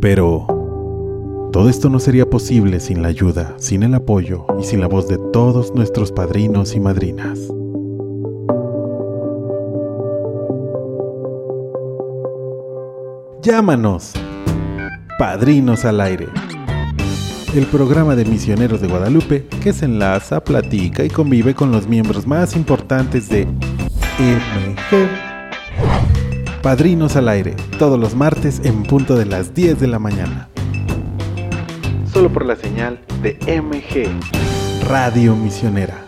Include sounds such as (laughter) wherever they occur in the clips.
Pero todo esto no sería posible sin la ayuda, sin el apoyo y sin la voz de todos nuestros padrinos y madrinas. Llámanos, Padrinos al Aire, el programa de misioneros de Guadalupe que se enlaza, platica y convive con los miembros más importantes de MG. Padrinos al Aire, todos los martes en punto de las 10 de la mañana. Solo por la señal de MG, Radio Misionera.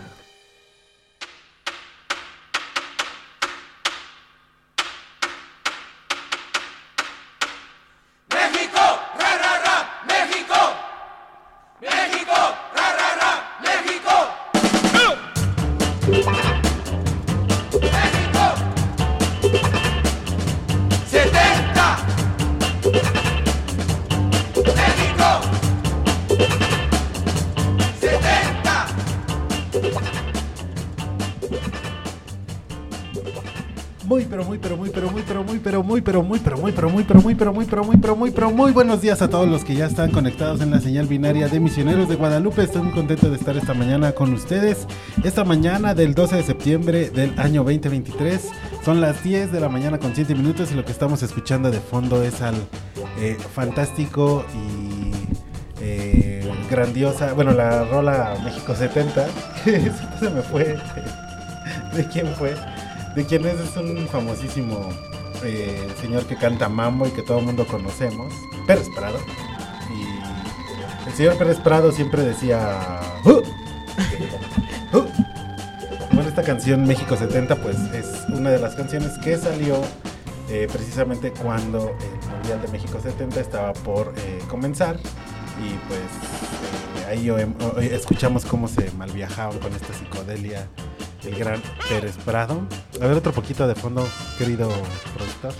Pero muy, pero muy, buenos días a todos los que ya están conectados en la señal binaria de Misioneros de Guadalupe. Estoy muy contento de estar esta mañana con ustedes. Esta mañana del 12 de septiembre del año 2023. Son las 10 de la mañana con 7 minutos y lo que estamos escuchando de fondo es al eh, fantástico y eh, grandiosa, bueno, la rola México 70. (laughs) Se me fue. ¿De quién fue? de quien es, es un famosísimo eh, señor que canta mambo y que todo el mundo conocemos, Pérez Prado. Y el señor Pérez Prado siempre decía... (laughs) Bueno, esta canción México 70 pues es una de las canciones que salió eh, precisamente cuando el Mundial de México 70 estaba por eh, comenzar. Y pues eh, ahí escuchamos cómo se malviajaban con esta psicodelia el gran Pérez Prado. A ver otro poquito de fondo, querido productor.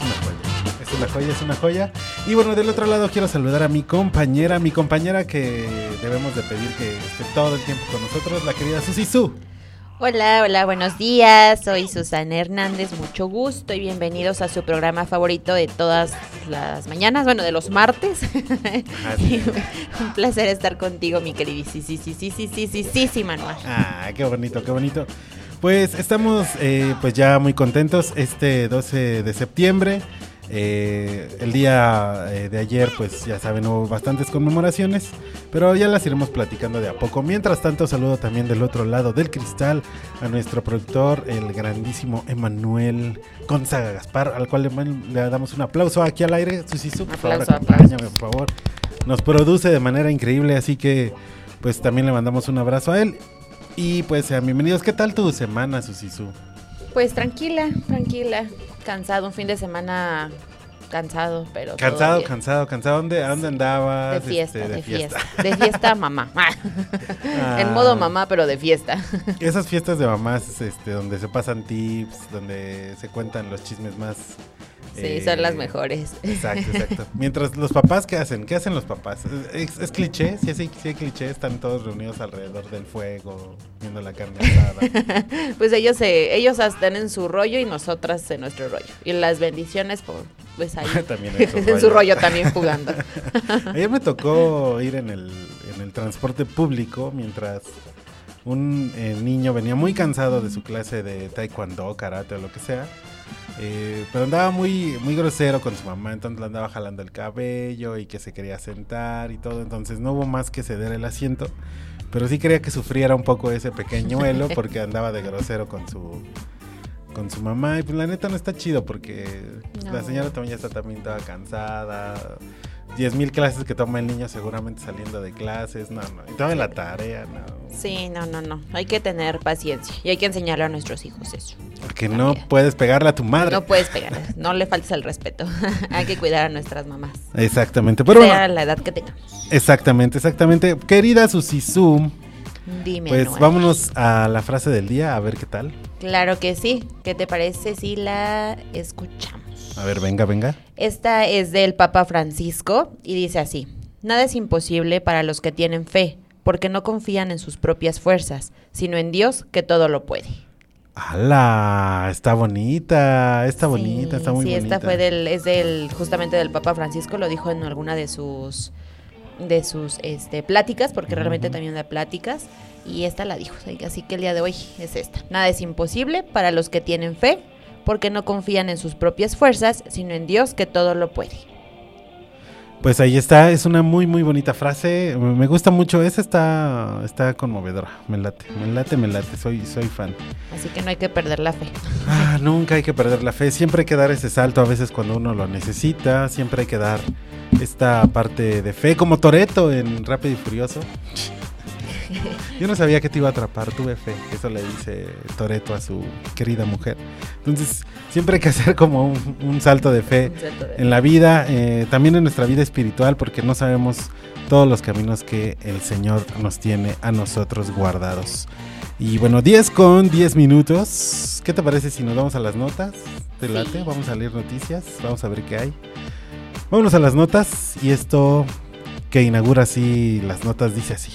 Es una joya, es una joya, es una joya. Y bueno, del otro lado quiero saludar a mi compañera, mi compañera que debemos de pedir que esté todo el tiempo con nosotros, la querida Susi Su. Hola, hola, buenos días. Soy Susana Hernández, mucho gusto y bienvenidos a su programa favorito de todas las mañanas, bueno, de los martes. sí. (laughs) Un placer estar contigo, mi queridísimo. Sí, sí, sí, sí, sí, sí, sí, sí, Manuel. Ah, qué bonito, qué bonito. Pues estamos eh, pues ya muy contentos este 12 de septiembre. Eh, el día eh, de ayer pues ya saben hubo bastantes conmemoraciones, pero ya las iremos platicando de a poco. Mientras tanto saludo también del otro lado del cristal a nuestro productor, el grandísimo Emanuel Gonzaga Gaspar, al cual le, le damos un aplauso aquí al aire. Susisu, por favor, Aplauso, acompáñame, por favor. Nos produce de manera increíble, así que pues también le mandamos un abrazo a él. Y pues sean bienvenidos. ¿Qué tal tu semana, Susisu? Pues tranquila, tranquila. Cansado, un fin de semana cansado, pero. Cansado, cansado, cansado. ¿Dónde, dónde andabas? De fiesta, Este, de fiesta. De fiesta, (laughs) mamá. Ah, En modo mamá, pero de fiesta. Esas fiestas de mamás, este, donde se pasan tips, donde se cuentan los chismes más. Sí, eh, son las mejores. Exacto, (laughs) exacto. Mientras los papás, ¿qué hacen? ¿Qué hacen los papás? ¿Es, es cliché? Sí, sí, sí, hay cliché. Están todos reunidos alrededor del fuego, viendo la carne asada. (laughs) Pues ellos se, ellos están en su rollo y nosotras en nuestro rollo. Y las bendiciones, pues, pues ahí. (laughs) También en su en su rollo. rollo también jugando. Ayer me tocó ir en el, en el transporte público mientras un eh, niño venía muy cansado de su clase de taekwondo, karate o lo que sea. Eh, pero andaba muy, muy grosero con su mamá, entonces le andaba jalando el cabello y que se quería sentar y todo. Entonces no hubo más que ceder el asiento. Pero sí quería que sufriera un poco ese pequeñuelo (laughs) porque andaba de grosero con su con su mamá y pues la neta no está chido porque No. la señora también ya está también toda cansada. 10 mil clases que toma el niño seguramente saliendo de clases, no, no, y toda la tarea, no. Sí, no, no, no. Hay que tener paciencia y hay que enseñarle a nuestros hijos eso. Porque no puedes pegarle a tu madre. No puedes pegarle, no le faltes el respeto. (laughs) hay que cuidar a nuestras mamás. Exactamente, pero bueno, la edad que tengamos. exactamente, exactamente. Querida Susisu, Dime. pues Noel. vámonos a la frase del día, a ver qué tal. Claro que sí. ¿Qué te parece si la escuchamos? A ver, venga, venga. Esta es del Papa Francisco y dice así, nada es imposible para los que tienen fe, porque no confían en sus propias fuerzas, sino en Dios que todo lo puede. ¡Hala! Está bonita, está Sí, bonita, está muy sí, bonita. esta fue del, es del, justamente del Papa Francisco, lo dijo en alguna de sus, de sus, este, pláticas, porque realmente también da pláticas, y esta la dijo, así que el día de hoy es esta. Nada es imposible para los que tienen fe, porque no confían en sus propias fuerzas, sino en Dios que todo lo puede. Pues ahí está, es una muy muy bonita frase. Me gusta mucho, esa está está conmovedora. Me late, me late, me late, soy soy fan. Así que no hay que perder la fe. Ah, nunca hay que perder la fe, siempre hay que dar ese salto a veces cuando uno lo necesita, siempre hay que dar esta parte de fe como Toreto en Rápido y Furioso. (laughs) Yo no sabía que te iba a atrapar, tuve fe. Eso le dice Toreto a su querida mujer. Entonces, siempre hay que hacer como un, un salto de fe en la vida, eh, también en nuestra vida espiritual, porque no sabemos todos los caminos que el Señor nos tiene a nosotros guardados. Y bueno, 10 con 10 minutos. ¿Qué te parece si nos vamos a las notas? ¿Te Sí. late? Vamos a leer noticias, vamos a ver qué hay. Vámonos a las notas y esto que inaugura así las notas dice así.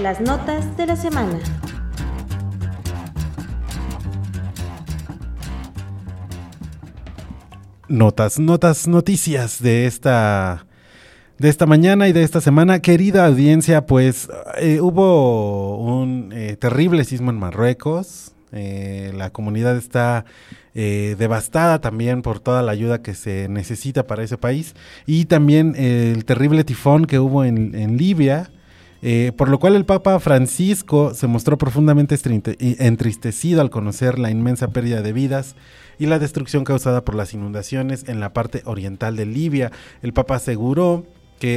Las notas de la semana. notas, notas, noticias de esta de esta mañana y de esta semana. Querida audiencia, pues eh, hubo un eh, terrible sismo en Marruecos. Eh, la comunidad está devastada también por toda la ayuda que se necesita para ese país. Y también el terrible tifón que hubo en, en Libia. Eh, por lo cual el Papa Francisco se mostró profundamente entristecido al conocer la inmensa pérdida de vidas y la destrucción causada por las inundaciones en la parte oriental de Libia. El Papa aseguró que,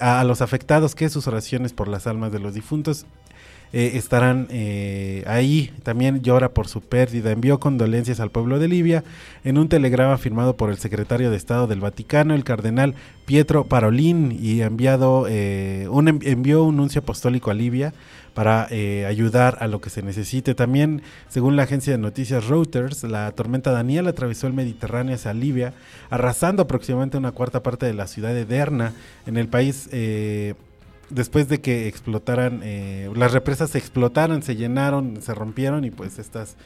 a los afectados que sus oraciones por las almas de los difuntos eh, estarán eh, ahí. También llora por su pérdida. Envió condolencias al pueblo de Libia en un telegrama firmado por el secretario de Estado del Vaticano, el cardenal Pietro Parolin, y enviado, eh, un, env- envió un nuncio apostólico a Libia para eh, ayudar a lo que se necesite. También, según la agencia de noticias Reuters, la tormenta Daniel atravesó el Mediterráneo hacia Libia, arrasando aproximadamente una cuarta parte de la ciudad de Derna. En el país, eh, después de que explotaran, eh, las represas se explotaron, se llenaron, se rompieron y pues estas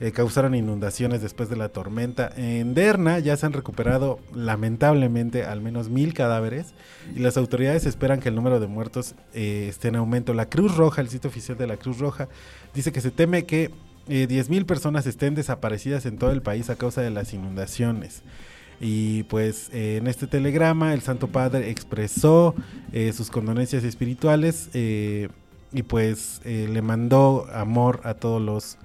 eh, causaron inundaciones después de la tormenta. En Derna ya se han recuperado lamentablemente al menos mil cadáveres y las autoridades esperan que el número de muertos eh, esté en aumento. La Cruz Roja, el sitio oficial de la Cruz Roja, dice que se teme que eh, 10.000 personas estén desaparecidas en todo el país a causa de las inundaciones. Y pues eh, en este telegrama el Santo Padre expresó eh, sus condolencias espirituales eh, y pues eh, le mandó amor a todos los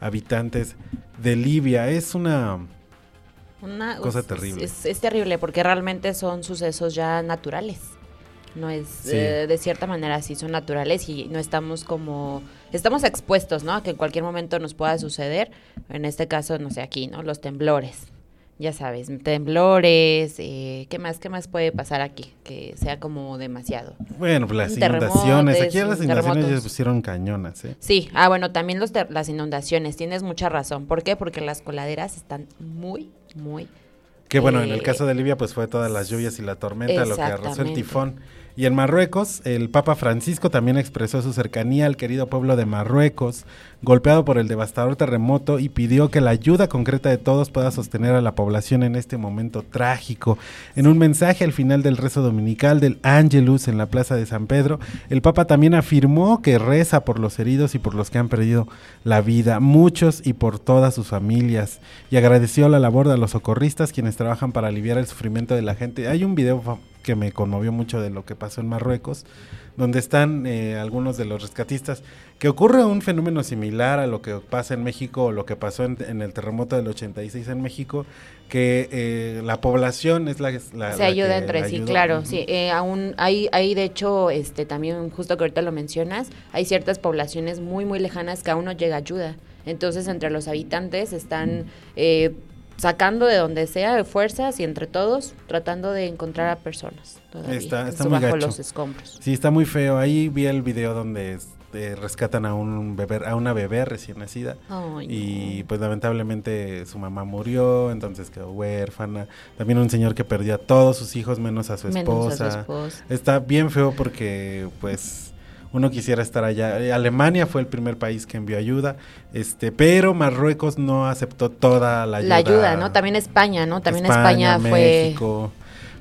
habitantes de Libia. Es una... Una Cosa terrible. Es, es terrible porque realmente son sucesos ya naturales. No es Sí. de cierta manera sí son naturales y no estamos como estamos expuestos, ¿no? A que en cualquier momento nos pueda suceder. En este caso, no sé, aquí, ¿no? Los temblores. Ya sabes, temblores, eh, ¿qué más qué más puede pasar aquí? Que sea como demasiado. Bueno, pues las inundaciones. Aquí las un inundaciones ya pusieron cañonas, ¿eh? Sí, ah, bueno, también los las inundaciones, tienes mucha razón. ¿Por qué? Porque las coladeras están muy, muy Que bueno, en el Eh, caso de Libia, pues fue todas las lluvias y la tormenta lo que arrasó el tifón. Y en Marruecos, el Papa Francisco también expresó su cercanía al querido pueblo de Marruecos, golpeado por el devastador terremoto, y pidió que la ayuda concreta de todos pueda sostener a la población en este momento trágico. En un mensaje al final del rezo dominical del Angelus en la Plaza de San Pedro, el Papa también afirmó que reza por los heridos y por los que han perdido la vida, muchos y por todas sus familias, y agradeció la labor de los socorristas quienes trabajan para aliviar el sufrimiento de la gente. Hay un video que me conmovió mucho de lo que pasó en Marruecos, donde están eh, algunos de los rescatistas, que ocurre un fenómeno similar a lo que pasa en México o lo que pasó en, en el terremoto del 86 en México, que eh, la población es la, la- se la ayuda que entre sí, claro, sí, eh, aún hay, hay de hecho, este, también justo que ahorita lo mencionas, hay ciertas poblaciones muy, muy lejanas que aún no llega ayuda, entonces entre los habitantes están eh, sacando de donde sea de fuerzas y entre todos tratando de encontrar a personas todavía, Está- está muy bajo gacho. los escombros. Sí, está muy feo. Ahí vi el video donde rescatan a un bebé, a una bebé recién nacida. Y pues lamentablemente su mamá murió, entonces quedó huérfana. También un señor que perdió a todos sus hijos menos a su esposa. a su esposa. Está bien feo porque pues uno quisiera estar allá. Eh, Alemania fue el primer país que envió ayuda, este, pero Marruecos no aceptó toda la ayuda. La ayuda, ¿no? También España, ¿no? También España, fue... México,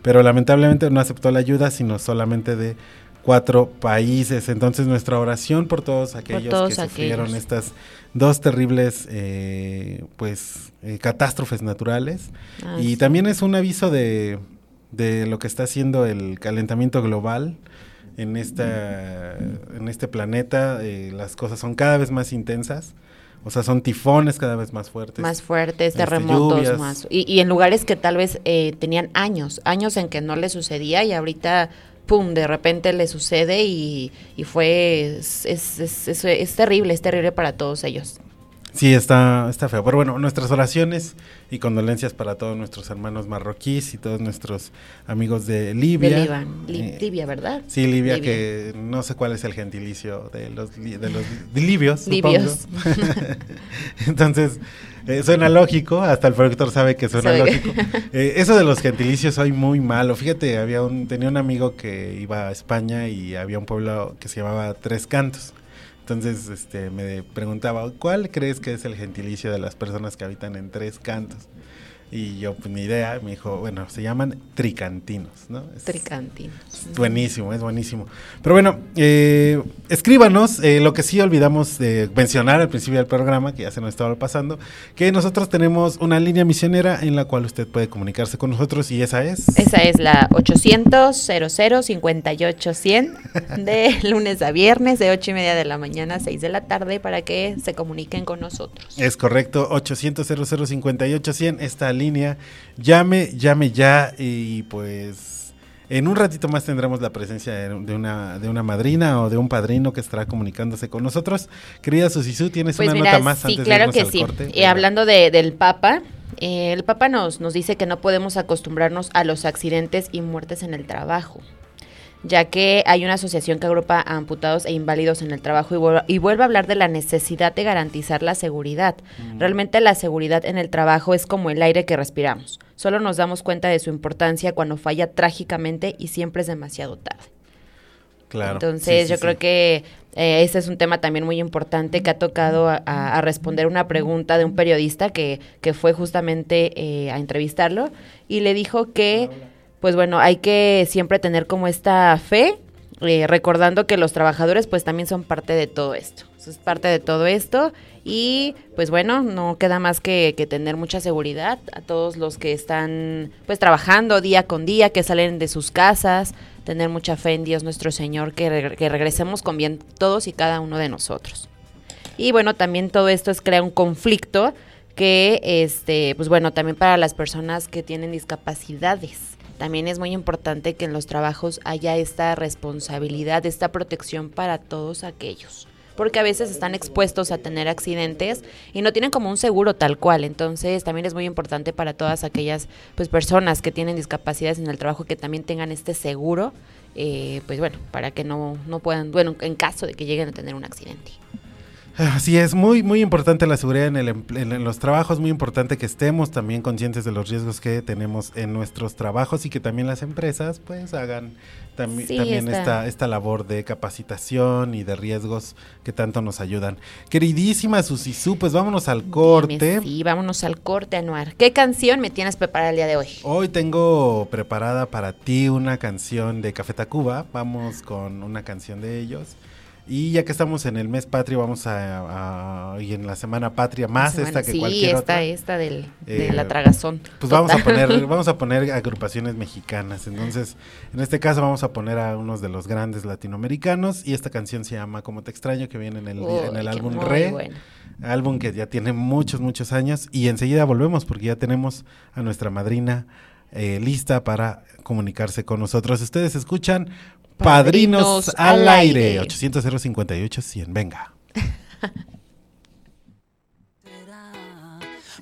pero lamentablemente no aceptó la ayuda, sino solamente de cuatro países. Entonces nuestra oración por todos aquellos todos que sufrieron aquellos. estas dos terribles, eh, pues, eh, catástrofes naturales. Ah, y sí. también es un aviso de, de lo que está haciendo el calentamiento global. En, esta, en este planeta eh, las cosas son cada vez más intensas, o sea, son tifones cada vez más fuertes. más fuertes, Este, terremotos, más. Y, y en lugares que tal vez eh, tenían años, años en que no le sucedía y ahorita, pum, de repente le sucede y, y fue, es, es, es- es- es terrible, es terrible para todos ellos. Sí, está, está feo. Pero bueno, nuestras oraciones y condolencias para todos nuestros hermanos marroquíes y todos nuestros amigos de Libia. De Líban, Li- Eh, Libia, ¿verdad? Sí, Libia, Libia. que no sé cuál es el gentilicio de los, de los li- libios. Libios. (laughs) Entonces, eh, suena lógico, hasta el productor sabe que suena lógico. (laughs) Eh, eso de los gentilicios soy muy malo. Fíjate, había un, tenía un amigo que iba a España y había un pueblo que se llamaba Tres Cantos. Entonces, este, me preguntaba, ¿cuál crees que es el gentilicio de las personas que habitan en Tres Cantos? Y yo, pues ni idea, me dijo, bueno, se llaman tricantinos, ¿no? Es- Tricantinos. es buenísimo, es buenísimo. Pero bueno, eh, escríbanos, eh, lo que sí olvidamos de mencionar al principio del programa, que ya se nos estaba pasando, que nosotros tenemos una línea misionera en la cual usted puede comunicarse con nosotros y esa es... Esa es la 800 00 58 100 de (laughs) lunes a viernes de 8 y media de la mañana a 6 de la tarde para que se comuniquen con nosotros. Es correcto, 800 58 100 esta línea. Llame, llame ya y pues en un ratito más tendremos la presencia de de una, de una madrina o de un padrino que estará comunicándose con nosotros. Querida Susisú, ¿tienes Pues una mira, nota más sí, antes de claro irnos que al sí. corte? Y Venga. hablando de- del Papa, eh, el Papa nos, nos dice que no podemos acostumbrarnos a los accidentes y muertes en el trabajo, ya que hay una asociación que agrupa a amputados e inválidos en el trabajo y, vuel- y vuelve a hablar de la necesidad de garantizar la seguridad. Realmente la seguridad en el trabajo es como el aire que respiramos. Solo nos damos cuenta de su importancia cuando falla trágicamente y siempre es demasiado tarde. Claro. Entonces, sí, sí, yo sí. creo que eh, este es un tema también muy importante que ha tocado a responder una pregunta de un periodista que, que fue justamente eh, a entrevistarlo y le dijo que, pues bueno, hay que siempre tener como esta fe, eh, recordando que los trabajadores pues también son parte de todo esto. Es parte de todo esto y pues bueno, no queda más que, tener mucha seguridad a todos los que están pues trabajando día con día, que salen de sus casas, tener mucha fe en Dios nuestro Señor, que, que regresemos con bien todos y cada uno de nosotros. Y bueno, también todo esto es crear un conflicto que, este, pues bueno, también para las personas que tienen discapacidades. También es muy importante que en los trabajos haya esta responsabilidad, esta protección para todos aquellos. Porque a veces están expuestos a tener accidentes y no tienen como un seguro tal cual. Entonces también es muy importante para todas aquellas pues, personas que tienen discapacidades en el trabajo que también tengan este seguro. eh, pues bueno, para que no, no puedan, bueno, en caso de que lleguen a tener un accidente. Así es, muy, muy importante la seguridad en, el, en los trabajos, muy importante que estemos también conscientes de los riesgos que tenemos en nuestros trabajos y que también las empresas pues hagan Sí, también esta, esta labor de capacitación y de riesgos que tanto nos ayudan. Queridísima Susisú, pues vámonos al corte. Dime, Sí, vámonos al corte, Anuar. ¿Qué canción me tienes preparada el día de hoy? Hoy tengo preparada para ti una canción de Café Tacuba. Vamos con una canción de ellos. Y ya que estamos en el mes patrio, vamos a, a- y en la semana patria más Semana- esta que sí, cualquier esta, otra. esta del, de Eh, la tragazón. Pues vamos a poner, (laughs) vamos a poner agrupaciones mexicanas. Entonces, en este caso vamos a poner a unos de los grandes latinoamericanos. Y esta canción se llama Como te extraño, que viene en el, Uy, en el álbum muy Re. bueno. Álbum que ya tiene muchos, muchos años. Y enseguida volvemos porque ya tenemos a nuestra madrina eh, lista para comunicarse con nosotros. Ustedes escuchan Padrinos, Padrinos al aire. aire. 800 058 100. Venga.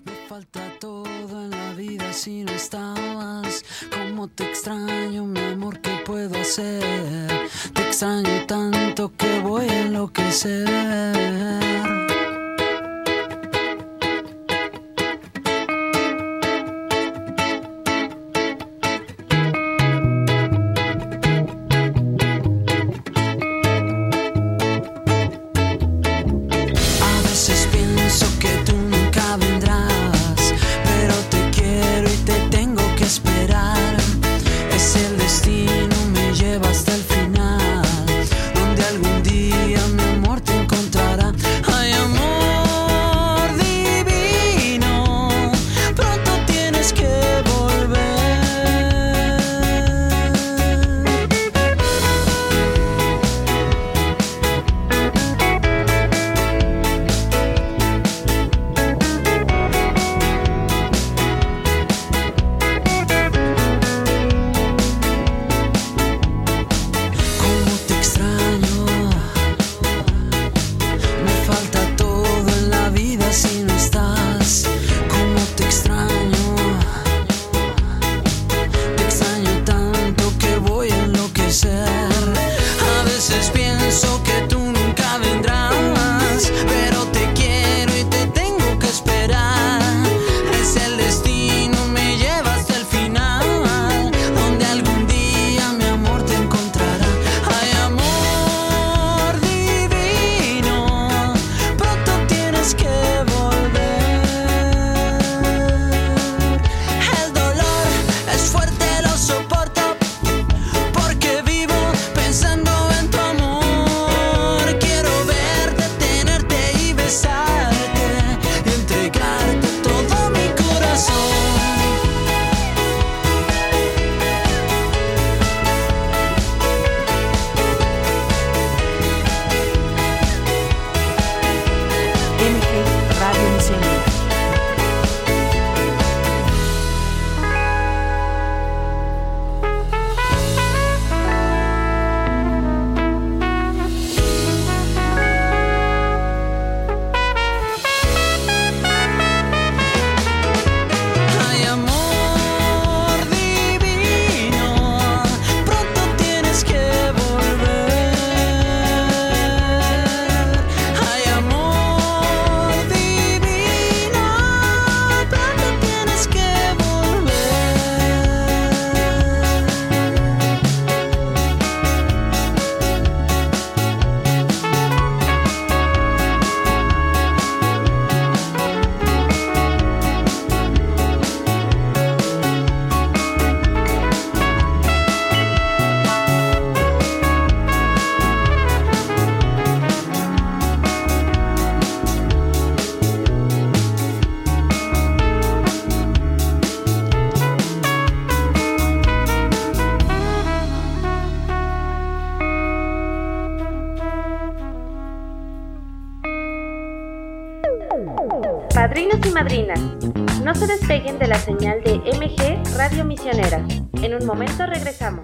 Me falta todo en la vida si no estabas. Como te extraño, mi amor, ¿qué puedo hacer? Te extraño tanto que voy a enloquecer. De la señal de MG Radio Misionera. En un momento regresamos.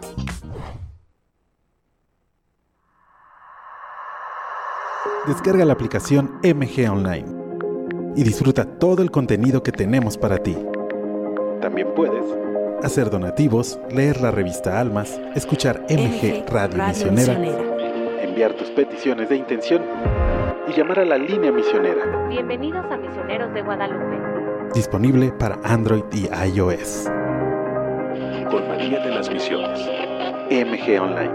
Descarga la aplicación MG Online y disfruta todo el contenido que tenemos para ti. También puedes hacer donativos, leer la revista Almas, escuchar MG Radio, Misionera, enviar tus peticiones de intención y llamar a la línea misionera, Bienvenidos a Misioneros de Guadalupe. Disponible para Android y iOS. con María de las Misiones. MG Online.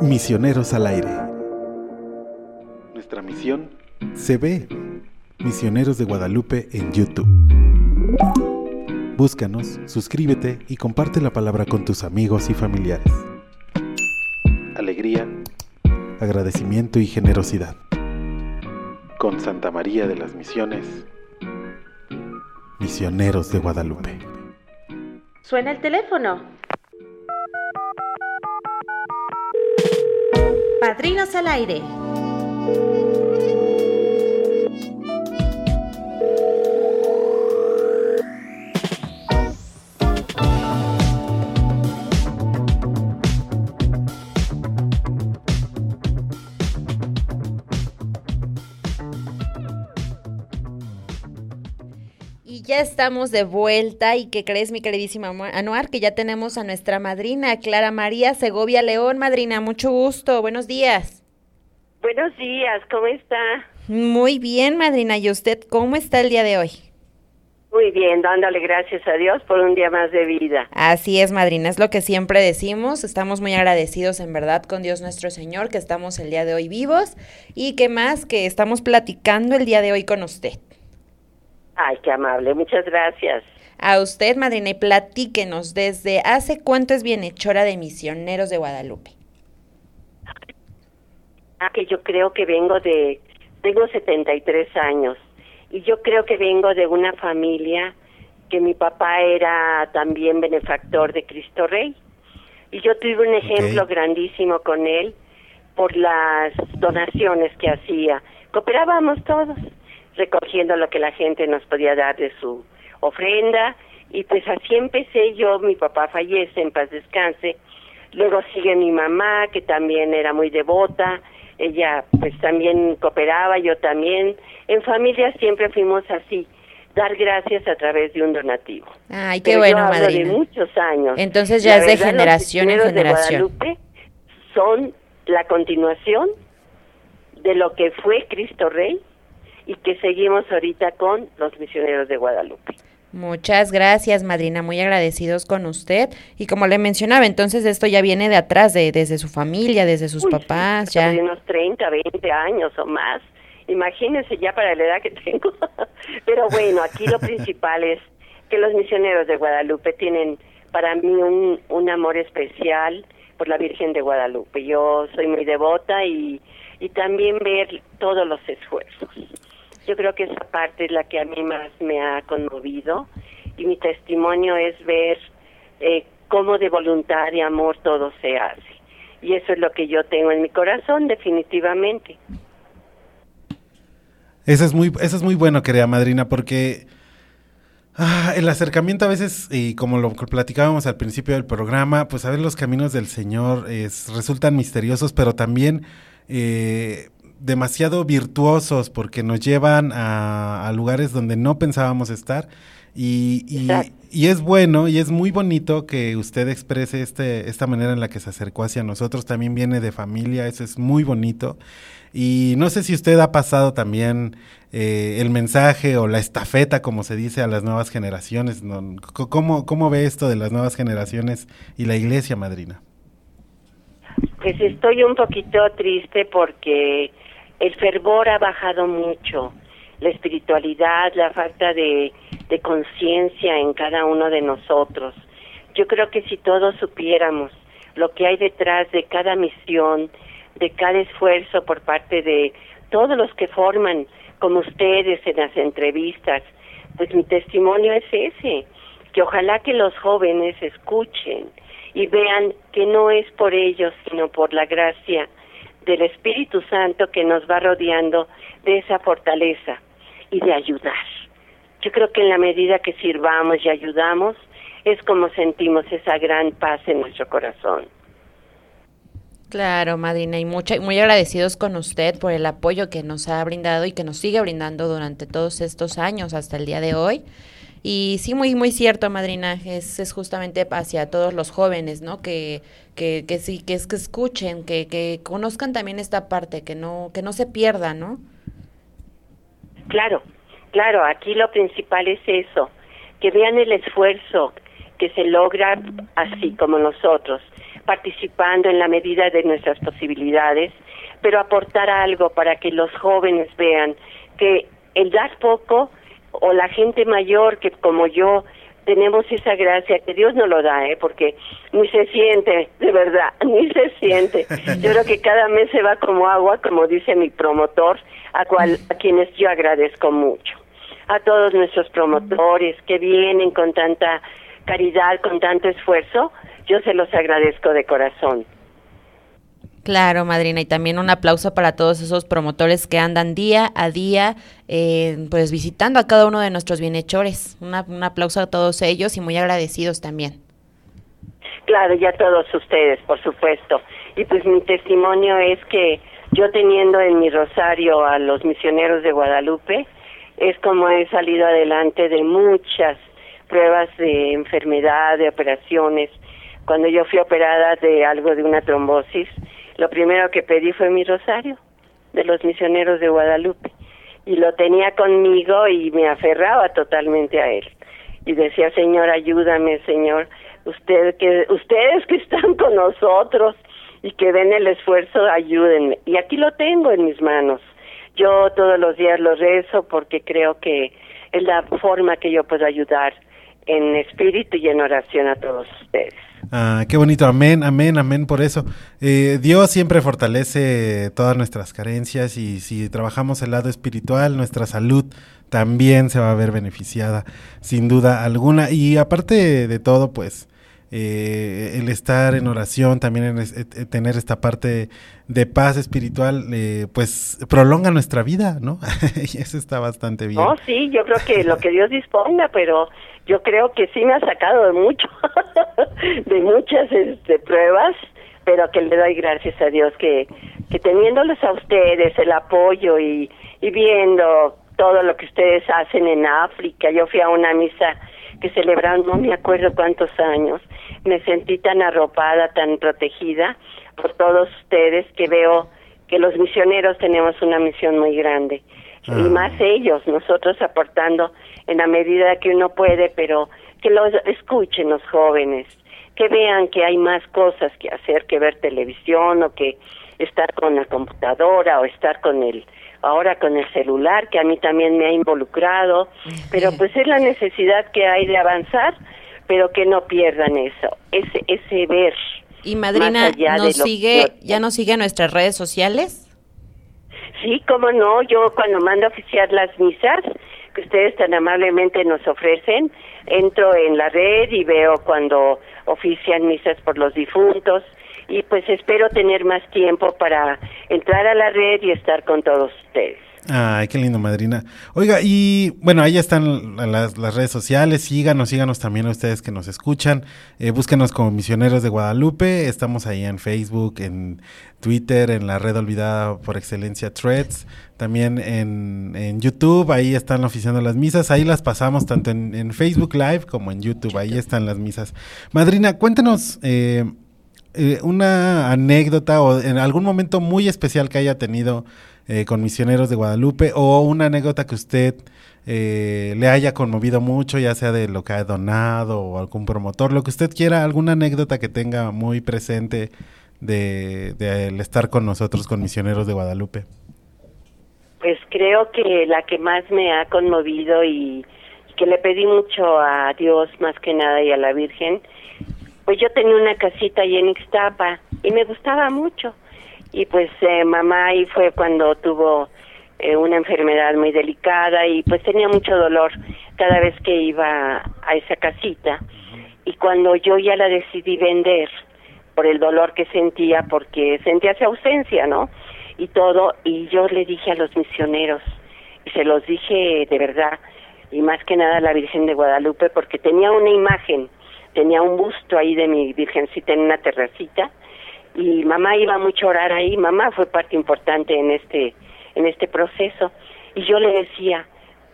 Misioneros al aire. Nuestra misión se ve. Misioneros de Guadalupe en YouTube. Búscanos, suscríbete y comparte la palabra con tus amigos y familiares. Alegría, agradecimiento y generosidad. Con Santa María de las Misiones, Misioneros de Guadalupe. Suena el teléfono. Padrinos al aire. Ya estamos de vuelta. ¿Y qué crees, mi queridísima Anuar? Que ya tenemos a nuestra madrina, Clara María Segovia León. Madrina, mucho gusto. Buenos días. Buenos días, ¿cómo está? Muy bien, madrina. ¿Y usted cómo está el día de hoy? Muy bien, dándole gracias a Dios por un día más de vida. Así es, madrina, es lo que siempre decimos. Estamos muy agradecidos en verdad con Dios nuestro Señor que estamos el día de hoy vivos y que más que estamos platicando el día de hoy con usted. Ay, qué amable, muchas gracias. A usted, madrina, y platíquenos desde hace cuánto es bienhechora de misioneros de Guadalupe. Ah, que yo creo que vengo de, tengo 73 años y yo creo que vengo de una familia que mi papá era también benefactor de Cristo Rey y yo tuve un ejemplo grandísimo con él por las donaciones que hacía. Cooperábamos todos, recogiendo lo que la gente nos podía dar de su ofrenda y pues así empecé yo, mi papá fallece, en paz descanse, luego sigue mi mamá que también era muy devota, ella pues también cooperaba, yo también, en familia siempre fuimos así, dar gracias a través de un donativo. Ay, qué Pero bueno, yo hablo madrina. de muchos años. Entonces ya La es de generación en misioneros de generación. Guadalupe son la continuación de lo que fue Cristo Rey y que seguimos ahorita con los misioneros de Guadalupe. Muchas gracias, madrina, muy agradecidos con usted. Y como le mencionaba, entonces esto ya viene de atrás, de, desde su familia, desde sus Uy, papás, sí, ya. De unos 30, 20 años o más. Imagínense ya para la edad que tengo. (laughs) Pero bueno, aquí lo principal es que los misioneros de Guadalupe tienen para mí un, un amor especial por la Virgen de Guadalupe. Yo soy muy devota y, y también ver todos los esfuerzos. Yo creo que esa parte es la que a mí más me ha conmovido y mi testimonio es ver eh, cómo de voluntad y amor todo se hace. Y eso es lo que yo tengo en mi corazón, definitivamente. Eso es muy, eso es muy bueno, querida madrina, porque ah, el acercamiento a veces, y como lo platicábamos al principio del programa, pues a ver los caminos del Señor es- resultan misteriosos, pero también eh, demasiado virtuosos porque nos llevan a, a lugares donde no pensábamos estar. Y, y- es bueno y es muy bonito que usted exprese este, esta manera en la que se acercó hacia nosotros. También viene de familia, eso es muy bonito. Y no sé si usted ha pasado también eh, el mensaje o la estafeta, como se dice, a las nuevas generaciones. ¿no? ¿Cómo, ¿Cómo ve esto de las nuevas generaciones y la iglesia madrina? Pues estoy un poquito triste porque el fervor ha bajado mucho, la espiritualidad, la falta de, de conciencia en cada uno de nosotros. Yo creo que si todos supiéramos lo que hay detrás de cada misión, de cada esfuerzo por parte de todos los que forman, como ustedes en las entrevistas, pues mi testimonio es ese, que ojalá que los jóvenes escuchen y vean que no es por ellos, sino por la gracia del Espíritu Santo que nos va rodeando de esa fortaleza y de ayudar. Yo creo que en la medida que sirvamos y ayudamos, es como sentimos esa gran paz en nuestro corazón. Claro, madrina, y mucha, muy agradecidos con usted por el apoyo que nos ha brindado y que nos sigue brindando durante todos estos años hasta el día de hoy. Y sí, muy, muy cierto, madrina, es, es justamente hacia todos los jóvenes, ¿no? Que, que, que sí, que es que escuchen, que, que conozcan también esta parte, que no, que no se pierda, ¿no? Claro, claro, aquí lo principal es eso, que vean el esfuerzo que se logra así como nosotros, participando en la medida de nuestras posibilidades, pero aportar algo para que los jóvenes vean que el dar poco o la gente mayor que como yo tenemos esa gracia que Dios nos lo da, ¿eh? porque ni se siente, de verdad, (laughs) ni se siente. Yo creo que cada mes se va como agua, como dice mi promotor, a, cual, a quienes yo agradezco mucho. A todos nuestros promotores que vienen con tanta caridad, con tanto esfuerzo, yo se los agradezco de corazón. Claro, madrina, y también un aplauso para todos esos promotores que andan día a día, eh, pues visitando a cada uno de nuestros bienhechores. Una- un aplauso a todos ellos y muy agradecidos también. Claro, y a todos ustedes, por supuesto. Y pues mi testimonio es que yo teniendo en mi rosario a los misioneros de Guadalupe, es como he salido adelante de muchas pruebas de enfermedad, de operaciones. Cuando yo fui operada de algo de una trombosis, lo primero que pedí fue mi rosario de los misioneros de Guadalupe. Y lo tenía conmigo y me aferraba totalmente a él. Y decía, Señor, ayúdame, Señor. Usted que, ustedes que están con nosotros y que ven el esfuerzo, ayúdenme. Y aquí lo tengo en mis manos. Yo todos los días lo rezo porque creo que es la forma que yo puedo ayudar en espíritu y en oración a todos ustedes. Ah, qué bonito, amén, amén, amén por eso. Eh, Dios siempre fortalece todas nuestras carencias y si trabajamos el lado espiritual, nuestra salud también se va a ver beneficiada, sin duda alguna. Y aparte de todo, pues eh, el estar en oración, también en eh, eh, tener esta parte de paz espiritual, eh, pues prolonga nuestra vida, ¿no? (laughs) y eso está bastante bien. No, sí, yo creo que lo que Dios disponga, pero yo creo que sí me ha sacado de mucho, (laughs) de muchas este, pruebas, pero que le doy gracias a Dios que, que teniéndoles a ustedes el apoyo y, y viendo todo lo que ustedes hacen en África, yo fui a una misa que celebraron no me acuerdo cuántos años, me sentí tan arropada, tan protegida por todos ustedes que veo que los misioneros tenemos una misión muy grande. Y Ah. más ellos, nosotros aportando en la medida que uno puede, pero que los escuchen los jóvenes, que vean que hay más cosas que hacer que ver televisión o que estar con la computadora o estar con el ahora con el celular que a mí también me ha involucrado, pero pues es la necesidad que hay de avanzar, pero que no pierdan eso, ese ese ver. Y madrina, nos lo- sigue, lo- ya nos sigue en nuestras redes sociales. Sí, cómo no, yo cuando mando a oficiar las misas que ustedes tan amablemente nos ofrecen, entro en la red y veo cuando ofician misas por los difuntos y pues espero tener más tiempo para entrar a la red y estar con todos ustedes. Ay, qué lindo, madrina. Oiga, y bueno, ahí están las, redes sociales. Síganos, síganos también a ustedes que nos escuchan. Eh, búsquenos como Misioneros de Guadalupe. Estamos ahí en Facebook, en Twitter, en la red olvidada por excelencia Threads. También en, en YouTube, ahí están oficiando las misas. Ahí las pasamos tanto en, en Facebook Live como en YouTube. Ahí están las misas. Madrina, cuéntenos eh, eh, una anécdota o en algún momento muy especial que haya tenido eh, con Misioneros de Guadalupe o una anécdota que usted eh, le haya conmovido mucho, ya sea de lo que ha donado o algún promotor, lo que usted quiera, alguna anécdota que tenga muy presente de, el estar con nosotros, con Misioneros de Guadalupe. Pues creo que la que más me ha conmovido y que le pedí mucho a Dios más que nada y a la Virgen, pues yo tenía una casita ahí en Ixtapa y me gustaba mucho. Y pues eh, mamá ahí fue cuando tuvo eh, una enfermedad muy delicada y pues tenía mucho dolor cada vez que iba a esa casita. Y cuando yo ya la decidí vender por el dolor que sentía, porque sentía esa ausencia, ¿no? Y todo, y yo le dije a los misioneros, y se los dije de verdad, y más que nada a la Virgen de Guadalupe, porque tenía una imagen, tenía un busto ahí de mi Virgencita en una terracita, y mamá iba mucho a orar ahí, mamá fue parte importante en este, en este proceso, y yo le decía,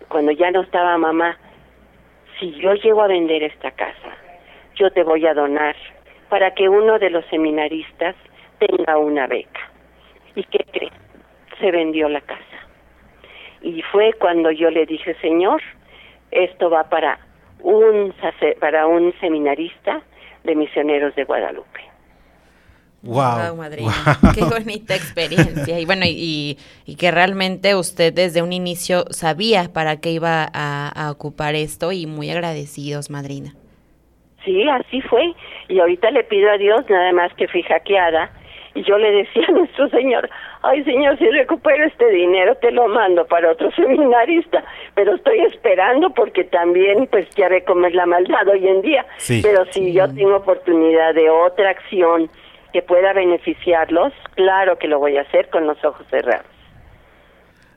cuando ya no estaba mamá, si yo llego a vender esta casa, yo te voy a donar para que uno de los seminaristas tenga una beca. ¿Y qué cree? Se vendió la casa. Y fue cuando yo le dije, Señor, esto va para un, para un seminarista de misioneros de Guadalupe. Wow. madrina. Wow. (laughs) Qué bonita experiencia. Y bueno, y, y que realmente usted desde un inicio sabía para qué iba a, a ocupar esto y muy agradecidos, madrina. Sí, así fue. Y ahorita le pido a Dios nada más que fui hackeada. Y yo le decía a nuestro Señor, ay Señor, si recupero este dinero te lo mando para otro seminarista, pero estoy esperando porque también pues ya ve cómo es la maldad hoy en día. Sí. Pero si yo tengo oportunidad de otra acción que pueda beneficiarlos, claro que lo voy a hacer con los ojos cerrados.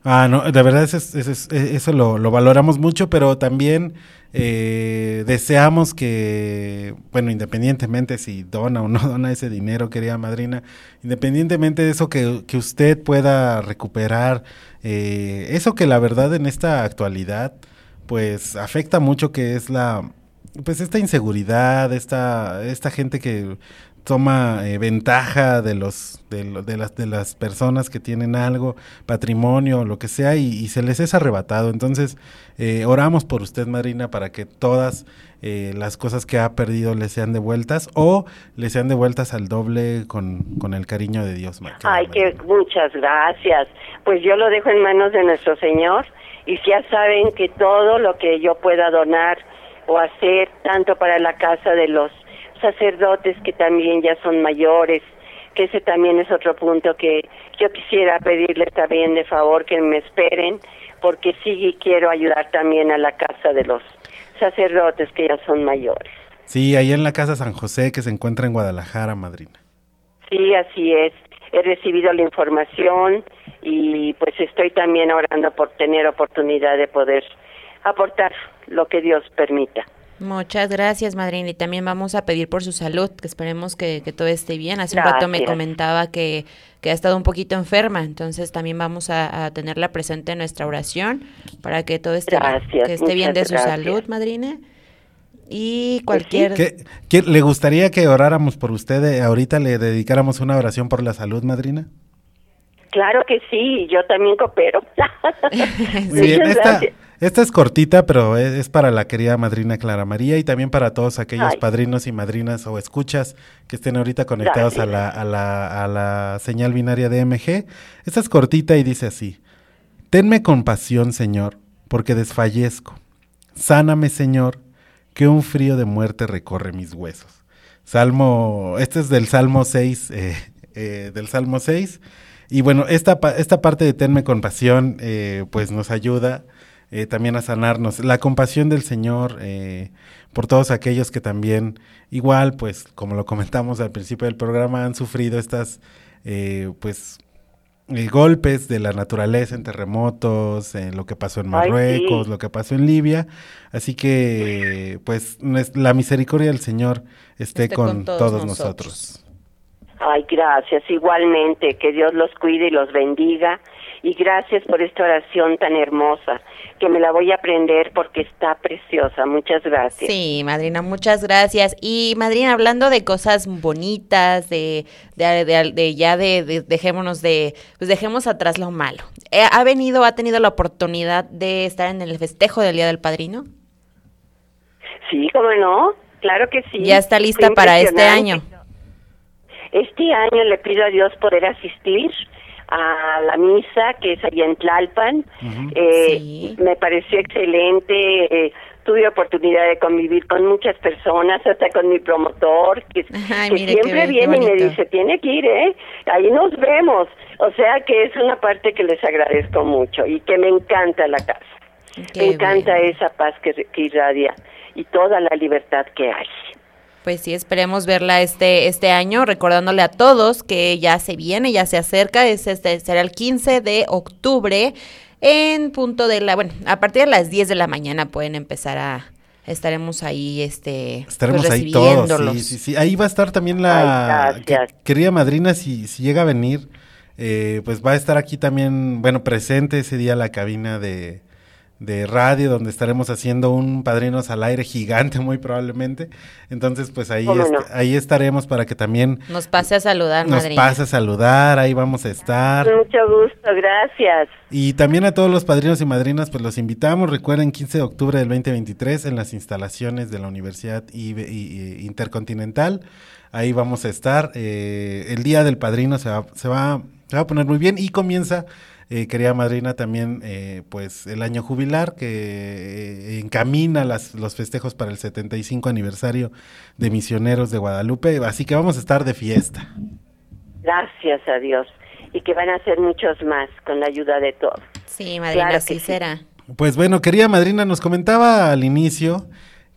Ah, no, de verdad eso, es- eso, es- eso lo, lo valoramos mucho, pero también eh, deseamos que, bueno, independientemente si dona o no (laughs) dona ese dinero, querida madrina, independientemente de eso, que, que usted pueda recuperar eh, eso que la verdad en esta actualidad, pues afecta mucho, que es la, pues esta inseguridad, esta, esta gente que toma eh, ventaja de los de, lo- de las de las personas que tienen algo patrimonio lo que sea y, y se les es arrebatado. Entonces eh, oramos por usted Marina para que todas eh, las cosas que ha perdido le sean devueltas o le sean devueltas al doble con, con el cariño de Dios Ma- querida Ay, que muchas gracias. Pues yo lo dejo en manos de nuestro Señor y ya saben que todo lo que yo pueda donar o hacer, tanto para la casa de los sacerdotes que también ya son mayores, que ese también es otro punto que yo quisiera pedirles también de favor que me esperen, porque sí quiero ayudar también a la casa de los sacerdotes que ya son mayores. sí ahí en la casa San José que se encuentra en Guadalajara Madrina Sí, así es. He recibido la información y pues estoy también orando por tener oportunidad de poder aportar lo que Dios permita. Muchas gracias, madrina. Y también vamos a pedir por su salud, que esperemos que, que todo esté bien. Hace un rato me comentaba que, que ha estado un poquito enferma, entonces también vamos a, a tenerla presente en nuestra oración para que todo esté bien, Gracias, que esté bien de su gracias. salud, madrina. Y cualquier... ¿Qué, qué- le gustaría que oráramos por usted eh, ahorita le dedicáramos una oración por la salud Madrina Claro que sí, yo también coopero. (laughs) (laughs) Muy bien, Muchas esta, gracias. Esta es cortita, pero es, es para la querida madrina Clara María y también para todos aquellos Ay. padrinos y madrinas o escuchas que estén ahorita conectados a la, a, la, a la señal binaria de MG. Esta es cortita y dice así, Tenme compasión, Señor, porque desfallezco. Sáname, Señor, que un frío de muerte recorre mis huesos. Salmo, este es del Salmo 6, eh, eh, del Salmo 6. Y bueno, esta, esta parte de Tenme compasión, eh, pues nos ayuda eh, también a sanarnos. La compasión del Señor eh, por todos aquellos que también, igual, pues como lo comentamos al principio del programa, han sufrido estas, eh, pues, eh, golpes de la naturaleza en terremotos, en lo que pasó en Ay, sí. Marruecos, lo que pasó en Libia. Así que, pues, la misericordia del Señor esté, Esté con, con todos todos, nosotros. nosotros. Ay, gracias. Igualmente, que Dios los cuide y los bendiga. Y gracias por esta oración tan hermosa, que me la voy a aprender porque está preciosa. Muchas gracias. Sí, madrina, muchas gracias. Y madrina, hablando de cosas bonitas, de, de, de- de ya de, de- dejémonos de, pues dejemos atrás lo malo. Eh, ¿Ha venido, ha tenido la oportunidad de estar en el festejo del Día del Padrino? Sí, ¿cómo no? Claro que sí. Ya está lista Fue para este año. Este año le pido a Dios poder asistir a la misa que es allá en Tlalpan. Eh, Sí. Me pareció excelente. eh, tuve oportunidad de convivir con muchas personas, hasta con mi promotor, que, (laughs) Ay, que mire, qué siempre viene y me dice, tiene que ir, ¿eh? Ahí nos vemos. O sea que es una parte que les agradezco mucho y que me encanta la casa. Qué me encanta bueno. esa paz que, que irradia y toda la libertad que hay. Pues sí, esperemos verla este, este año, recordándole a todos que ya se viene, ya se acerca, es este, será el 15 de octubre, en punto de la, bueno, a partir de las 10 de la mañana pueden empezar a, estaremos ahí, este, Estaremos pues, ahí todos. recibiéndolos. Sí, sí, sí. Ahí va a estar también la Ay, que- querida madrina, si, si llega a venir, eh, pues va a estar aquí también, bueno, presente ese día la cabina de, de radio donde estaremos haciendo un Padrinos al aire gigante muy probablemente. Entonces, pues ahí, ¿Cómo est- no? ahí estaremos para que también Nos pase a saludar, nos madrina. pase a saludar, ahí vamos a estar. Mucho gusto, gracias. Y también a todos los padrinos y madrinas, pues los invitamos. Recuerden, 15 de octubre del 2023 en las instalaciones de la Universidad Ibe- I- I- Intercontinental. Ahí vamos a estar. Eh, el día del padrino se va, se va, se va a poner muy bien y comienza, eh, querida madrina, también eh, pues el año jubilar que eh, encamina las, los festejos para el 75 aniversario de Misioneros de Guadalupe. Así que vamos a estar de fiesta. Gracias a Dios. Y que van a ser muchos más con la ayuda de todos. Sí, madrina, Claro así que sí. será. Pues bueno, querida madrina, nos comentaba al inicio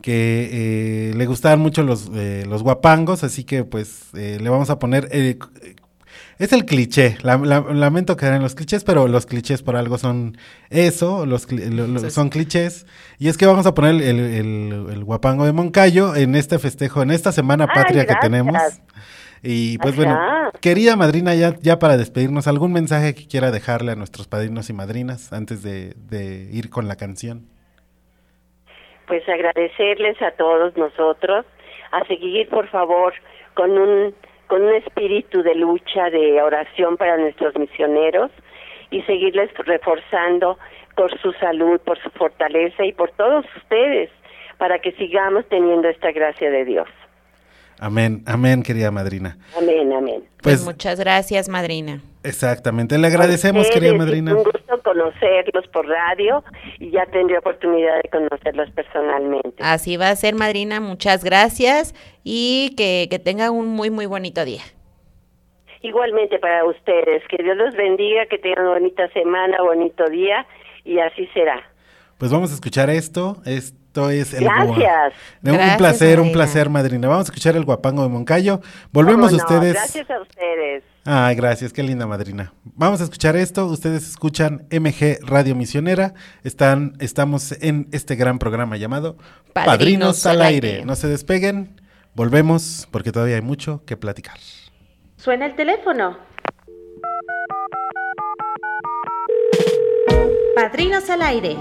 que eh, le gustaban mucho los, eh, los guapangos, así que pues eh, le vamos a poner... es el cliché, la- la- lamento caer en los clichés, pero los clichés por algo son eso, los lo- lo- son clichés. Y es que vamos a poner el, el- el guapango de Moncayo en este festejo, en esta semana Ay, patria que tenemos. Y pues bueno, querida madrina, ya, ya para despedirnos, ¿algún mensaje que quiera dejarle a nuestros padrinos y madrinas antes de, de ir con la canción? Pues agradecerles a todos nosotros, a seguir por favor con un, con un espíritu de lucha, de oración para nuestros misioneros y seguirles reforzando por su salud, por su fortaleza y por todos ustedes, para que sigamos teniendo esta gracia de Dios. Amén, amén, querida madrina. Amén, amén. Pues, Pues muchas gracias, madrina. exactamente, le agradecemos, querida madrina. Un gusto conocerlos por radio y ya tendré oportunidad de conocerlos personalmente. Así va a ser, madrina. Muchas gracias y que, que tengan un muy, muy bonito día. Igualmente para ustedes, que Dios los bendiga, que tengan una bonita semana, bonito día y así será. Pues vamos a escuchar esto. Esto es el Gracias. gua- Un Gracias, placer, un madrina. placer, madrina. Vamos a escuchar el guapango de Moncayo. Volvemos ¿Cómo no? ustedes. Gracias a ustedes. Ay, gracias, qué linda madrina. Vamos a escuchar esto. Ustedes escuchan MG Radio Misionera. Están, estamos en este gran programa llamado Padrinos Padrinos, al al aire. aire. No se despeguen. Volvemos porque todavía hay mucho que platicar. Suena el teléfono. Padrinos al aire.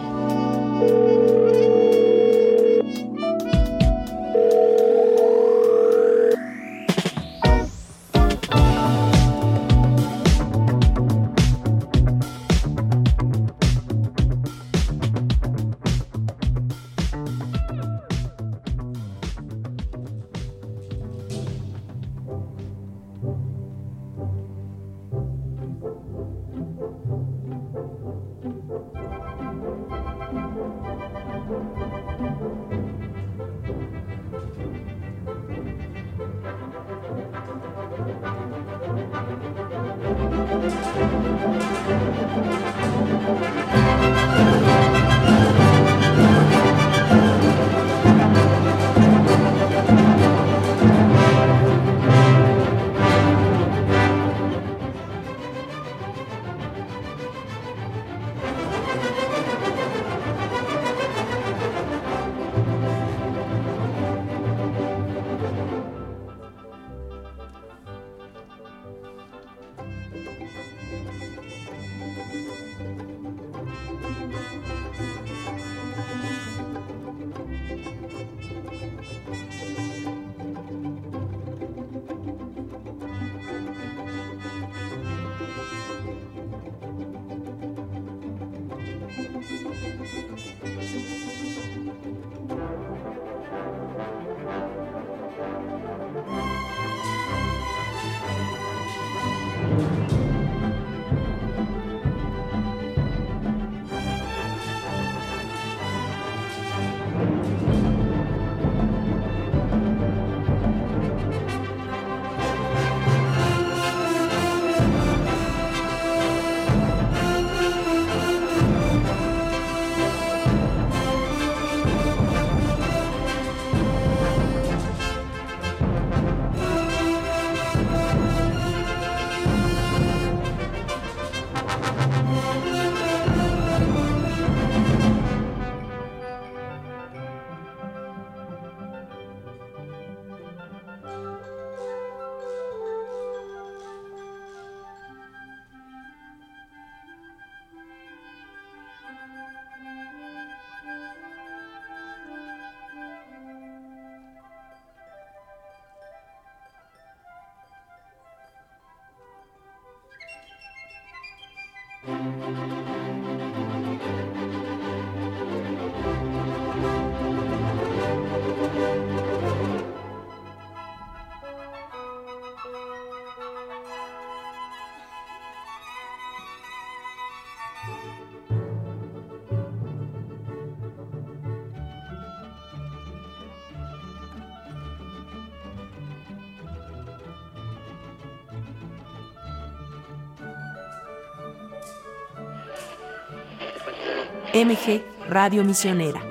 MG Radio Misionera.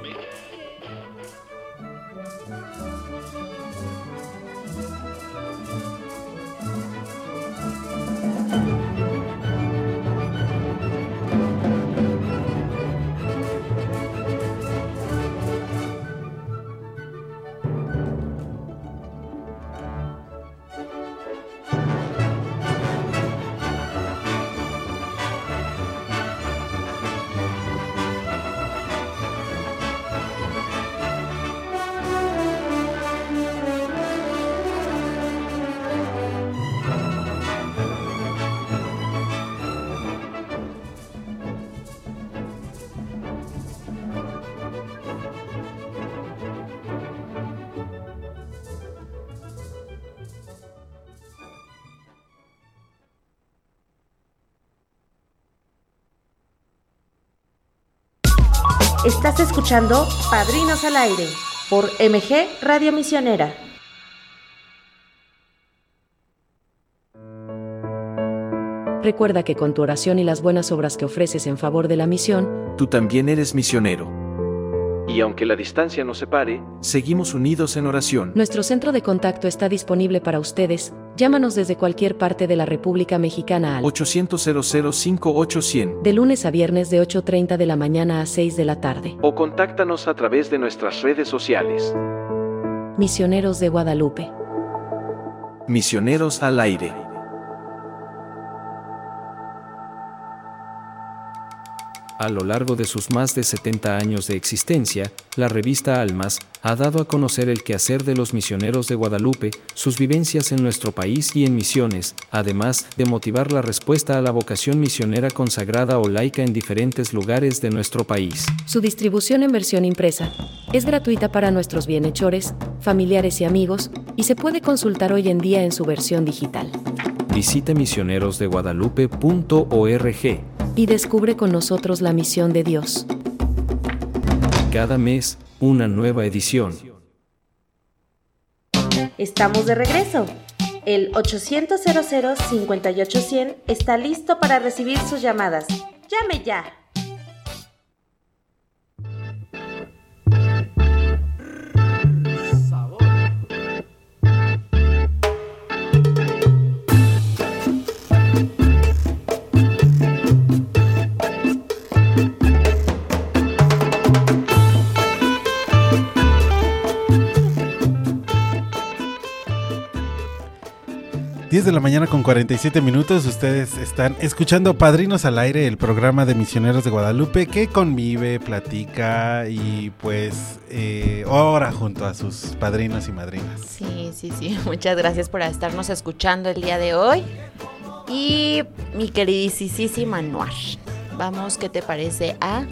Estás escuchando Padrinos al Aire por MG Radio Misionera. Recuerda que con tu oración y las buenas obras que ofreces en favor de la misión, Tú también eres misionero. Y aunque la distancia nos separe, seguimos unidos en oración. nuestro centro de contacto está disponible para ustedes. Llámanos desde cualquier parte de la República Mexicana al 800 5800 de lunes a viernes de 8.30 de la mañana a 6 de la tarde. o contáctanos a través de nuestras redes sociales. Misioneros de Guadalupe. Misioneros al aire. A lo largo de sus más de 70 años de existencia, la revista Almas ha dado a conocer el quehacer de los misioneros de Guadalupe, sus vivencias en nuestro país y en misiones, además de motivar la respuesta a la vocación misionera consagrada o laica en diferentes lugares de nuestro país. Su distribución en versión impresa es gratuita para nuestros bienhechores, familiares y amigos y se puede consultar hoy en día en su versión digital. Visita misionerosdeguadalupe.org. Y descubre con nosotros la misión de Dios. Cada mes, una nueva edición. Estamos de regreso. El 800 58100 está listo para recibir sus llamadas. Llame ya. Diez de la mañana con 47 minutos. Ustedes están escuchando Padrinos al Aire, el programa de misioneros de Guadalupe que convive, platica y pues eh, ora junto a sus padrinos y madrinas. Sí, sí, sí. (laughs) Muchas gracias por estarnos escuchando el día de hoy. Y mi queridísima Noir, vamos, ¿qué te parece a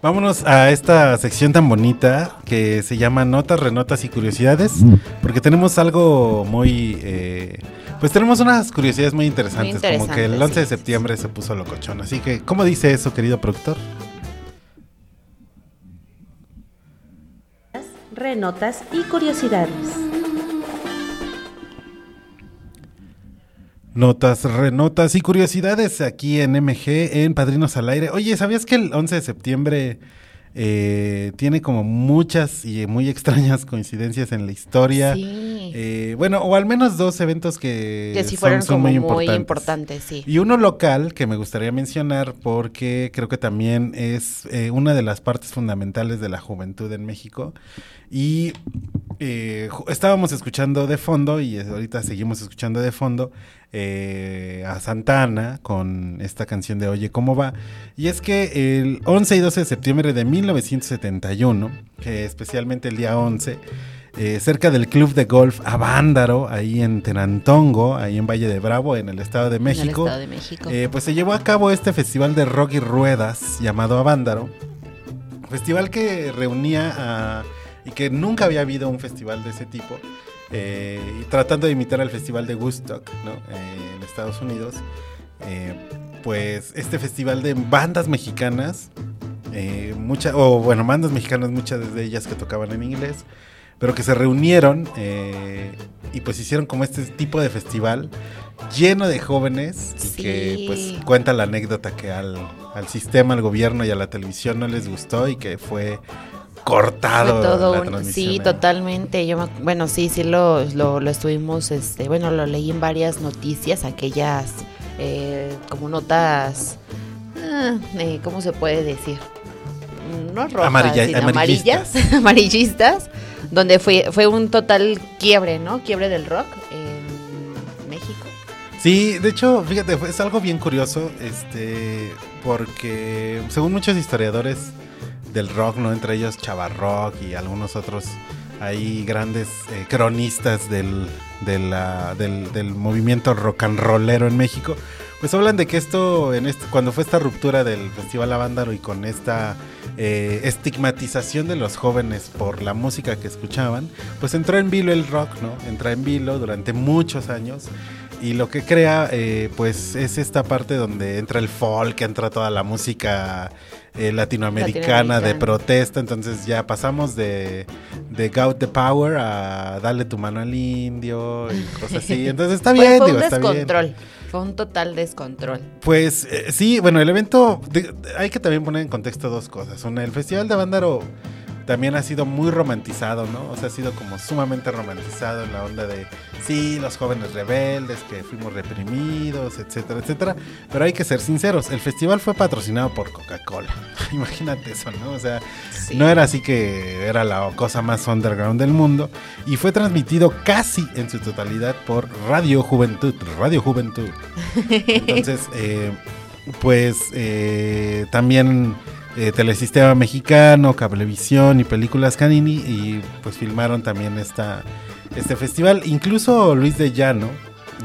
Vámonos a esta sección tan bonita que se llama Notas, Renotas y Curiosidades, porque tenemos algo muy... eh, pues tenemos unas curiosidades muy interesantes, como que el interesantes, 11 de sí, sí, septiembre se puso locochón. Así que, ¿cómo dice eso, querido productor? Renotas y curiosidades. Notas, renotas y curiosidades aquí en MG, en Padrinos al Aire. Oye, ¿sabías que el 11 de septiembre eh, tiene como muchas y muy extrañas (laughs) coincidencias en la historia? Sí. Eh, bueno, o al menos dos eventos que, que sí son- fueron son como muy muy importantes. importantes, sí. Y uno local que me gustaría mencionar porque creo que también es eh, una de las partes fundamentales de la juventud en México. Y eh, estábamos escuchando de fondo, y ahorita seguimos escuchando de fondo, eh, a Santana con esta canción de Oye, ¿cómo va? Y es que el 11 y 12 de septiembre de 1971, que especialmente el día 11, eh, cerca del club de golf Avándaro, ahí en Tenantongo, ahí en Valle de Bravo, en el Estado de En el México, Estado de México. eh, pues se llevó a cabo este festival de rock y ruedas llamado Avándaro. Festival que reunía a... y que nunca había habido un festival de ese tipo. Eh, tratando de imitar al festival de Woodstock, ¿no? Eh, en Estados Unidos. Eh, pues este festival de bandas mexicanas, eh, mucha, o bueno, bandas mexicanas, muchas de ellas que tocaban en inglés, pero que se reunieron y pues hicieron como este tipo de festival lleno de jóvenes y que pues cuenta la anécdota que al, al sistema, al gobierno y a la televisión no les gustó y que fue cortado Fue todo la un- transmisión. sí, ¿eh? totalmente. Yo me bueno, sí, sí lo, lo, lo estuvimos, este, bueno, lo leí en varias noticias, aquellas eh, como notas, ah, eh, ¿cómo se puede decir? Mm, No rojas, Amarilla- sino amarillistas. amarillas, (laughs) amarillistas, donde fue, fue un total quiebre, ¿no? Quiebre del rock en México. Sí, de hecho, fíjate, es algo bien curioso, este, porque según muchos historiadores del rock, ¿no? Entre ellos Chavarrock y algunos otros, hay grandes eh, cronistas del, del, movimiento rock and rollero en México, pues hablan de que esto, en cuando fue esta ruptura del Festival Avándaro y con esta eh, estigmatización de los jóvenes por la música que escuchaban, pues entró en vilo el rock, ¿no? Entra en vilo durante muchos años y lo que crea eh, pues es esta parte donde entra el folk, entra toda la música eh, latinoamericana de protesta, entonces ya pasamos de, de Gout the Power a Dale tu mano al indio y cosas así, (laughs) entonces está bien, fue digo, un está bien. descontrol, fue un total descontrol. Pues eh, sí, bueno, el evento, de- hay que también poner en contexto dos cosas. Una, el Festival de Vándaro también ha sido muy romantizado, ¿no? O sea, ha sido como sumamente romantizado en la onda de, sí, los jóvenes rebeldes, que fuimos reprimidos, etcétera, etcétera. Pero hay que ser sinceros, el festival fue patrocinado por Coca-Cola. (laughs) Imagínate eso, ¿no? O sea, Sí. no era así que era la cosa más underground del mundo. Y fue transmitido casi en su totalidad por Radio Juventud. Radio Juventud. (laughs) Entonces, eh, pues eh, también eh, Telesistema Mexicano, Cablevisión y Películas Canini y pues filmaron también esta, este festival. Incluso Luis de Llano,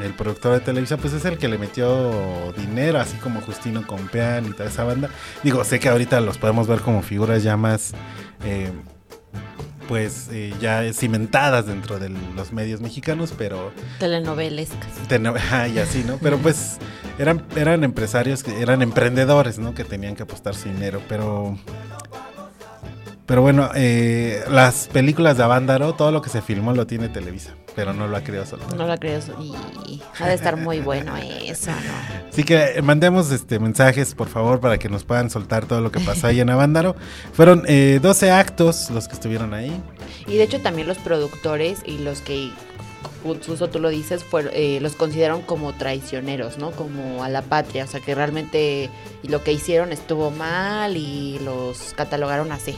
el productor de Televisa, pues es el que le metió dinero, así como Justino Compeán y toda esa banda. Digo, sé que ahorita los podemos ver como figuras ya más... eh, pues eh, ya cimentadas dentro de los medios mexicanos, pero Telenovelescas. (laughs) Y así, ¿no? Pero pues eran, eran empresarios, que eran emprendedores, ¿no? Que tenían que apostar su dinero, pero... Pero bueno, eh, las películas de Avándaro, todo lo que se filmó lo tiene Televisa, pero no lo ha querido soltar. No la creo. Y ha de estar muy bueno eso, ¿no? (laughs) Así que eh, mandemos este mensajes, por favor, para que nos puedan soltar todo lo que pasó ahí en Avándaro. (laughs) Fueron eh, 12 actos los que estuvieron ahí. Y de hecho también los productores y los que, justo tú lo dices, fueron, eh, los consideraron como traicioneros, ¿no? Como a la patria. O sea que realmente lo que hicieron estuvo mal y los catalogaron así,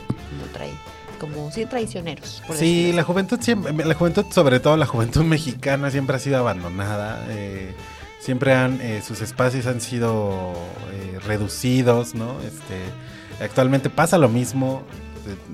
como, sí traicioneros. por Sí, la juventud siempre, la juventud, sobre todo la juventud (laughs) mexicana, siempre ha sido abandonada. eh, siempre han, eh, sus espacios han sido eh, reducidos, ¿no? Este, actualmente pasa lo mismo.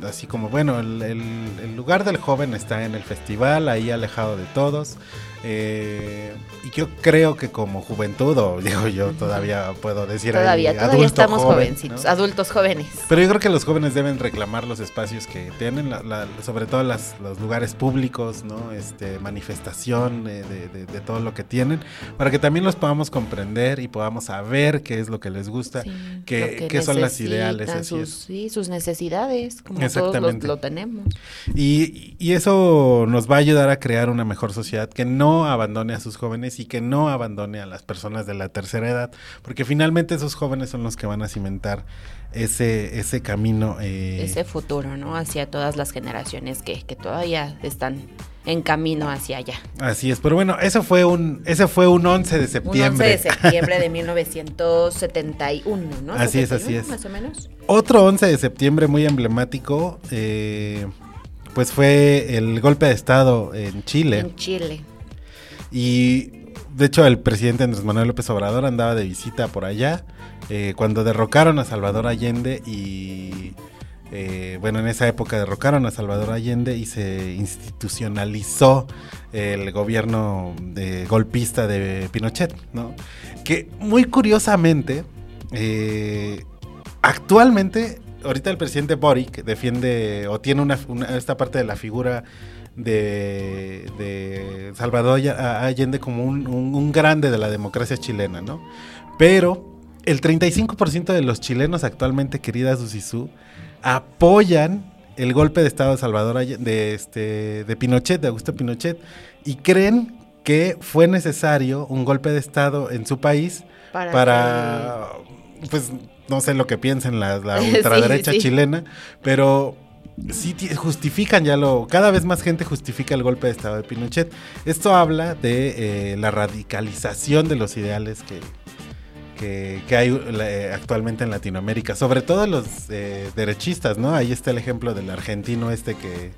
Así como, bueno, el- el lugar del joven está en el festival, ahí alejado de todos. Eh, y yo creo que como juventud, o digo yo, todavía puedo decir ahí, Todavía, todavía estamos joven, jovencitos, ¿no? adultos jóvenes. Pero yo creo que los jóvenes deben reclamar los espacios que tienen, la- la- sobre todo las- los lugares públicos, ¿no? Este, manifestación de, de- de- de todo lo que tienen, para que también los podamos comprender y podamos saber qué es lo que les gusta, Sí, qué, son las ideales. así sus, es. sí, sus necesidades, como todos Exactamente. los- lo tenemos. Y, y eso nos va a ayudar a crear una mejor sociedad que no abandone a sus jóvenes y que no abandone a las personas de la tercera edad, porque finalmente esos jóvenes son los que van a cimentar ese, ese camino. eh, Ese futuro, ¿no? Hacia todas las generaciones que, que todavía están en camino hacia allá. Así es, pero bueno, eso fue un, ese fue un 11 de Un septiembre. 11 de septiembre de (laughs) 1971, ¿no? Así es, así 71, es. Más o menos. Otro 11 de septiembre muy emblemático, eh, pues fue el golpe de Estado en Chile. En Chile. Y de hecho el presidente Andrés Manuel López Obrador andaba de visita por allá eh, cuando derrocaron a Salvador Allende y eh, bueno en esa época derrocaron a Salvador Allende y se institucionalizó el gobierno de golpista de Pinochet, ¿no? Que muy curiosamente eh, actualmente ahorita el presidente Boric defiende o tiene una, una- esta parte de la figura de, de Salvador Allende como un, un- un grande de la democracia chilena, ¿no? Pero el 35% de los chilenos actualmente, querida Susisú, apoyan el golpe de Estado de Salvador Allende, de, este, de Pinochet, de Augusto Pinochet, y creen que fue necesario un golpe de Estado en su país Para, para pues no sé lo que piensen la, (laughs) la ultraderecha sí. chilena, pero sí ti- justifican ya lo, cada vez más gente justifica el golpe de estado de Pinochet. Esto habla de eh, la radicalización de los ideales que, que, hay eh, actualmente en Latinoamérica, sobre todo los eh, derechistas, ¿no? Ahí está el ejemplo del argentino este que,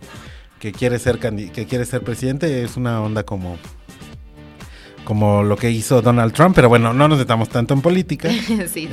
que quiere ser que quiere ser presidente, es una onda como como lo que hizo Donald Trump, pero bueno, no nos metamos tanto en política. (laughs) sí.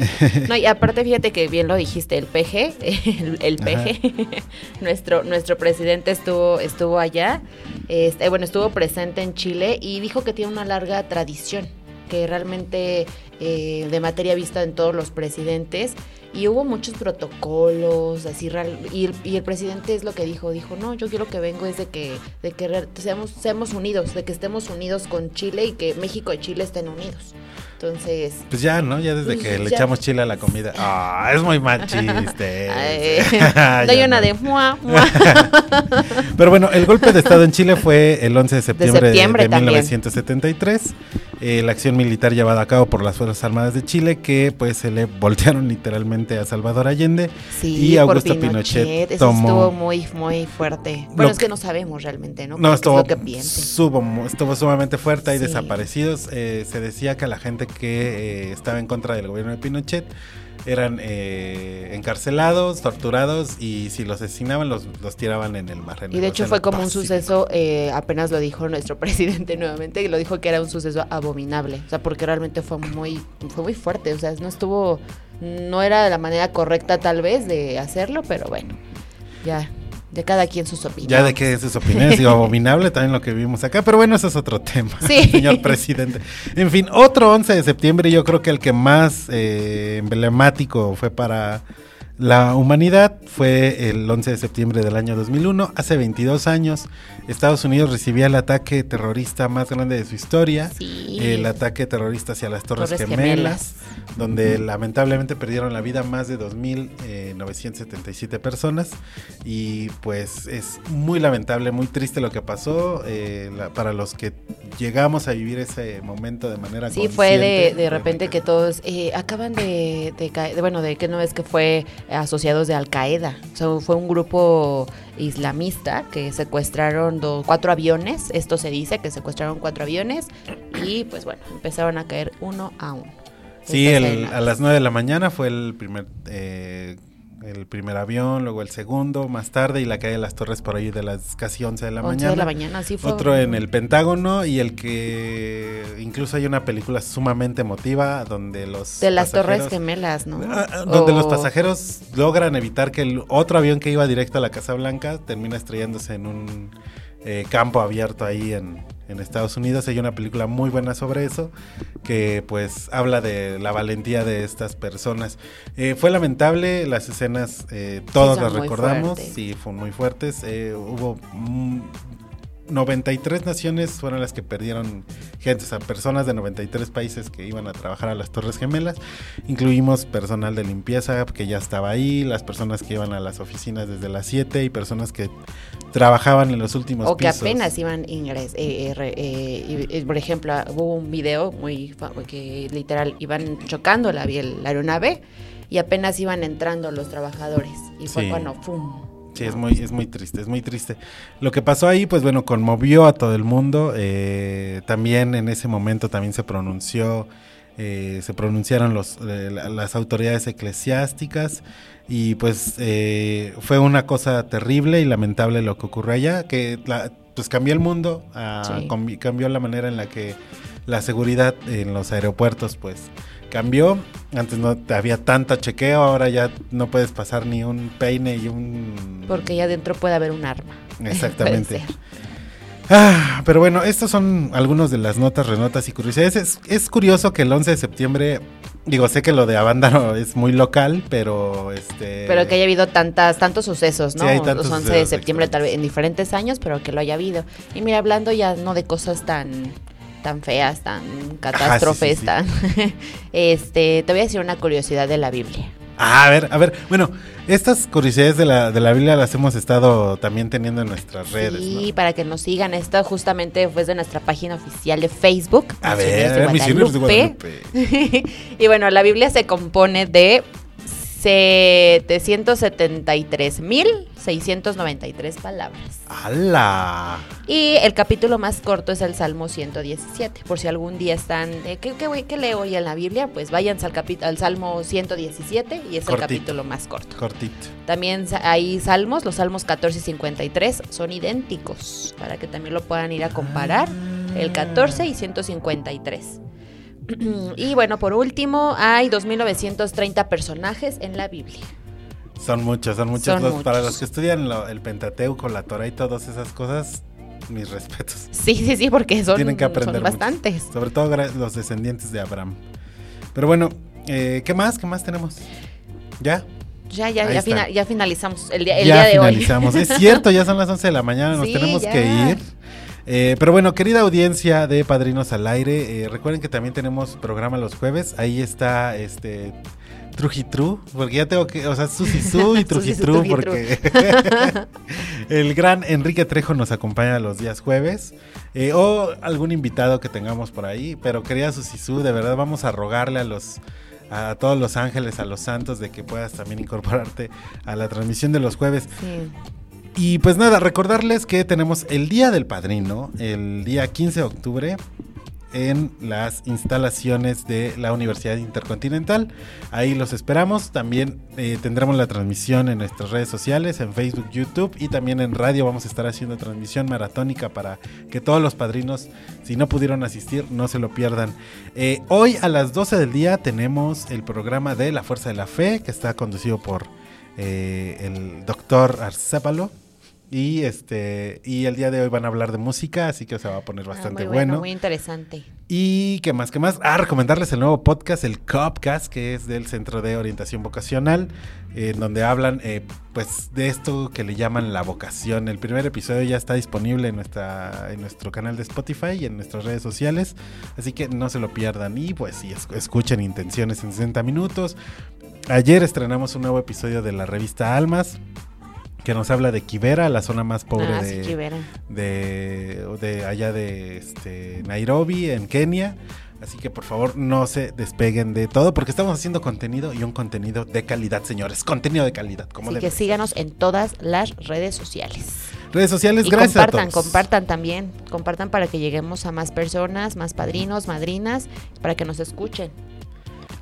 No, y aparte fíjate que bien lo dijiste, el PG, el, el PG, (laughs) nuestro, nuestro presidente estuvo, estuvo allá, este, bueno, estuvo presente en Chile y dijo que tiene una larga tradición, que realmente eh, de materia vista en todos los presidentes y hubo muchos protocolos, así real- y el, y el presidente es lo que dijo, dijo, no, yo quiero que vengo es de que, de que seamos, seamos unidos, de que estemos unidos con Chile y que México y Chile estén unidos. Entonces, Pues ya, ¿no? Ya desde que le echamos chile a la comida. (laughs) Ah, es muy mal chiste. Ay, (laughs) (laughs) Ya doy una no. de mua, mua. Pero bueno, el golpe de Estado en Chile fue el 11 de septiembre de, septiembre de también. 1973. Eh, la acción militar llevada a cabo por las Fuerzas Armadas de Chile que pues se le (laughs) voltearon literalmente a Salvador Allende Sí, y Augusto Pinochet, Eso tomó... estuvo muy, muy fuerte. Bueno, Lo es que no sabemos realmente, ¿no? No, ¿Qué estuvo, es lo que piense. subo- estuvo sumamente fuerte, hay Sí. desaparecidos. Eh, se decía que la gente que eh, estaba en contra del gobierno de Pinochet eran eh, encarcelados, torturados y si los asesinaban los, los tiraban en el mar. en Y de hecho fue como un suceso, eh, apenas lo dijo nuestro (laughs) presidente nuevamente, y lo dijo que era un suceso abominable, o sea, porque realmente fue muy, fue muy fuerte, o sea, no estuvo, no era la manera correcta tal vez de hacerlo, pero bueno, ya, de cada quien sus opiniones. Ya de que sus opiniones, digo, abominable también lo que vimos acá, pero bueno, eso es otro tema, Sí. (laughs) señor presidente. En fin, otro 11 de septiembre, yo creo que el que más eh, emblemático fue para la humanidad fue el 11 de septiembre del año 2001, hace 22 años. Estados Unidos recibía el ataque terrorista más grande de su historia, Sí. el ataque terrorista hacia las Torres, Torres Gemelas, Gemelas. donde lamentablemente perdieron la vida más de 2.977 personas y pues es muy lamentable, muy triste lo que pasó eh, la- para los que llegamos a vivir ese momento de manera Sí, fue de, de repente que todos eh, acaban de, de caer, de- bueno, de que no es que fue asociados de Al Qaeda, o sea, fue un grupo islamista que secuestraron do- cuatro aviones, esto se dice que secuestraron cuatro aviones y pues bueno, empezaron a caer uno a uno. Sí, el- a las 9 de la mañana fue el primer eh, el primer avión, luego el segundo, más tarde y la caída de las torres por ahí de las casi 11 de la 11 mañana. de la mañana, sí fue. Otro en el Pentágono y el que incluso hay una película sumamente emotiva donde los de las Torres Gemelas, ¿no? Ah, ah, donde los pasajeros logran evitar que el otro avión que iba directo a la Casa Blanca termina estrellándose en un eh, campo abierto ahí en, en Estados Unidos. Hay una película muy buena sobre eso que pues habla de la valentía de estas personas. Eh, fue lamentable, las escenas eh, todos las recordamos fuertes. y fueron muy fuertes. Eh, hubo mm, 93 naciones fueron las que perdieron gente, o sea, personas de 93 países que iban a trabajar a las Torres Gemelas. Incluimos personal de limpieza que ya estaba ahí, las personas que iban a las oficinas desde las 7 y personas que trabajaban en los últimos O que pisos. apenas iban ingres, eh, eh, eh, y, por ejemplo, hubo un video muy que literal iban chocando la, aeronave y apenas iban entrando los trabajadores y fue Sí. cuando ¡pum! Sí, es muy, es muy triste, es muy triste. Lo que pasó ahí, pues bueno, conmovió a todo el mundo. eh, también en ese momento también se pronunció, eh, se pronunciaron los, eh, la- las autoridades eclesiásticas y pues eh, fue una cosa terrible y lamentable lo que ocurrió allá, que la- pues cambió el mundo, ah, Sí. cambió la manera en la que la seguridad en los aeropuertos pues cambió. Antes no había tanta chequeo, ahora ya no puedes pasar ni un peine y un... Porque allá adentro puede haber un arma. (laughs) Exactamente. Ah, pero bueno, estos son algunos de las notas, renotas y curiosidades. Es, es curioso que el 11 de septiembre, digo, sé que lo de Avándaro (laughs) es muy local, pero este... Pero que haya habido tantas, tantos sucesos, ¿no? Sí, tantos Los 11 de septiembre tal vez en diferentes años, pero que lo haya habido. Y mira, hablando ya no de cosas tan tan feas, tan catástrofes, sí. tan (laughs) este, te voy a decir una curiosidad de la Biblia. Ah, a ver, a ver, bueno, estas curiosidades de la, de la Biblia las hemos estado también teniendo en nuestras redes, Sí, ¿no? para que nos sigan. Esto justamente fue de nuestra página oficial de Facebook. A ver, de Guadalupe. Guadalupe. (laughs) y bueno, la Biblia se compone de 773.693 palabras. ¡Hala! Y el capítulo más corto es el Salmo 117. Por si algún día están, eh, ¿qué, qué, voy- qué leo hoy en la Biblia? Pues váyanse al, al Salmo 117 y es Cortito. el capítulo más corto. Cortito. También hay salmos, los salmos 14 y 53 son idénticos, para que también lo puedan ir a comparar, el 14 y 153. (clears throat) y bueno, por último, hay 2.930 personajes en la Biblia. Son muchos, son muchos. Son Los- Para los que estudian lo- el Pentateuco, la Torah y todas esas cosas, mis respetos. (laughs) Sí, sí, sí, porque son, Tienen que aprender son mucho. bastantes. Sobre todo los descendientes de Abraham. Pero bueno, eh, ¿qué más? ¿Qué más tenemos? ¿Ya? Ya, ya, ya, está. fina- ya finalizamos el día, el ya día de hoy. finalizamos. Es cierto, ya son las 11 de la mañana, nos (laughs) Sí, tenemos ya. que ir. Eh, pero bueno, querida audiencia de Padrinos al Aire, eh, recuerden que también tenemos programa los jueves. Ahí está este Trujitru, porque ya tengo que, o sea, Susisú y (laughs) Trujitru. porque (laughs) el gran Enrique Trejo nos acompaña los días jueves. eh, o algún invitado que tengamos por ahí. Pero querida Susisú, de verdad vamos a rogarle a los a todos los ángeles, a los santos, de que puedas también incorporarte a la transmisión de los jueves. Sí. Y pues nada, recordarles que tenemos el Día del Padrino, el día 15 de octubre, en las instalaciones de la Universidad Intercontinental. Ahí los esperamos. También eh, tendremos la transmisión en nuestras redes sociales, en Facebook, YouTube y también en radio. Vamos a estar haciendo transmisión maratónica para que todos los padrinos, si no pudieron asistir, no se lo pierdan. Eh, hoy a las 12 del día tenemos el programa de La Fuerza de la Fe, que está conducido por eh, el doctor Arcépalo. Y este y el día de hoy van a hablar de música, así que se va a poner Ah, bastante muy bueno. Muy interesante. Y qué más, qué más. Ah, recomendarles el nuevo podcast, el Copcast, que es del Centro de Orientación Vocacional, eh, en donde hablan eh, pues de esto que le llaman la vocación. El primer episodio ya está disponible en nuestra en nuestro canal de Spotify y en nuestras redes sociales, así que no se lo pierdan y pues sí, es- escuchen Intenciones en 60 minutos. Ayer estrenamos un nuevo episodio de la revista Almas que nos habla de Kibera, la zona más pobre ah, de, sí, de, de allá de este, Nairobi, en Kenia. Así que por favor no se despeguen de todo porque estamos haciendo contenido y un contenido de calidad, señores. Contenido de calidad. Como Así que síganos en todas las redes sociales. Redes sociales, Y gracias compartan, a todos. compartan también. Compartan para que lleguemos a más personas, más padrinos, madrinas, para que nos escuchen.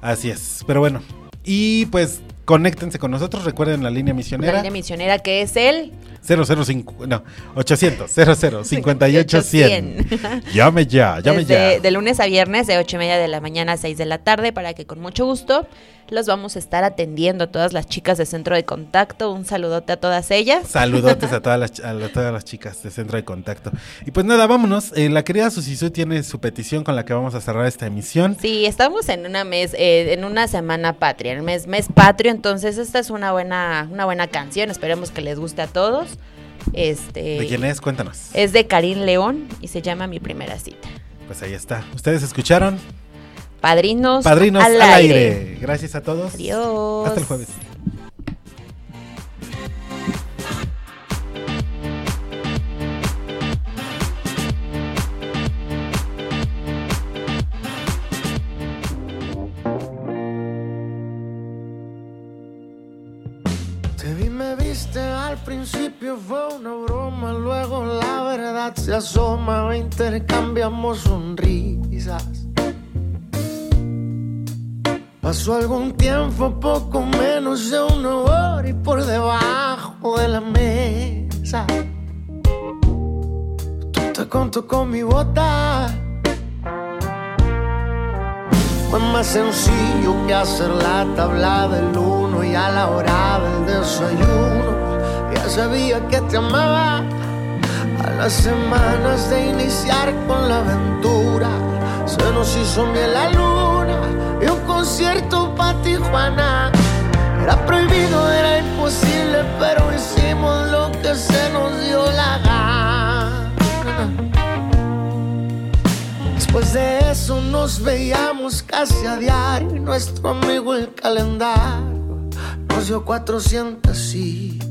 Así es. Pero bueno. Y pues conéctense con nosotros. Recuerden la línea La misionera. línea misionera que es el 005, no, 800 00 58 100. Llame ya, llame Desde- ya. De lunes a viernes, de 8 y media de la mañana a 6 de la tarde, para que con mucho gusto los vamos a estar atendiendo a todas las chicas de Centro de Contacto. Un saludote a todas ellas. Saludotes a (laughs) todas las, a todas las chicas de Centro de Contacto. Y pues nada, vámonos. Eh, la querida Susisu tiene su petición con la que vamos a cerrar esta emisión. Sí, estamos en una mes, eh, en una semana patria, el mes, mes patrio, entonces esta es una buena, una buena canción, esperemos que les guste a todos. Este ¿De quién es? Cuéntanos. es de Karim León y se llama Mi primera cita. Pues ahí está. Ustedes escucharon. Padrinos, Padrinos al, aire. Gracias a todos. Adiós. Hasta el jueves. Se asoma, intercambiamos sonrisas. Pasó algún tiempo, poco menos de una hora y por debajo de la mesa. Tú te contó con mi bota. Fue más sencillo que hacer la tabla del uno y a la hora del desayuno. Ya sabía que te amaba. A las semanas de iniciar con la aventura, se nos hizo miel la luna y un concierto para Tijuana. Era prohibido, era imposible, pero hicimos lo que se nos dio la gana. Después de eso nos veíamos casi a diario y nuestro amigo el calendario nos dio 400 citas.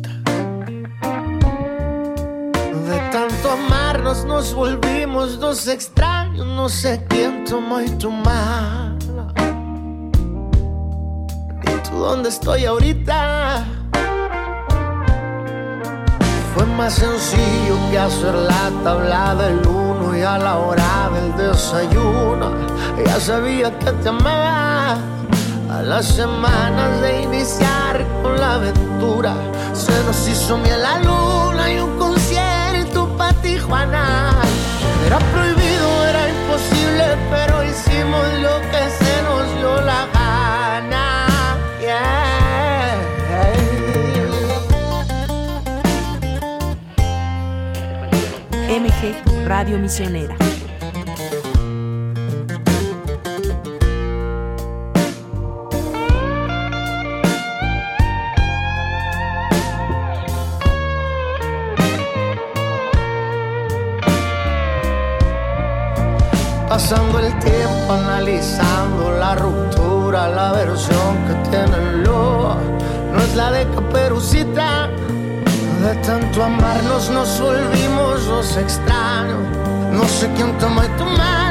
De tanto amarnos nos volvimos dos extraños, no sé quién tomó y tu mala. Y tú donde estoy ahorita. Fue más sencillo que hacer la tabla del uno y a la hora del desayuno. Ya sabía que te amaba. A las semanas de iniciar con la aventura, se nos hizo miel la luna y un para Tijuana. Era prohibido, era imposible, pero hicimos lo que se nos dio la gana. Yeah. MG Radio Misionera. Pasando el tiempo analizando la ruptura, la versión que tienen lo no es la de Caperucita. De tanto amarnos nos volvimos los extraños. No sé quién tomó tu mano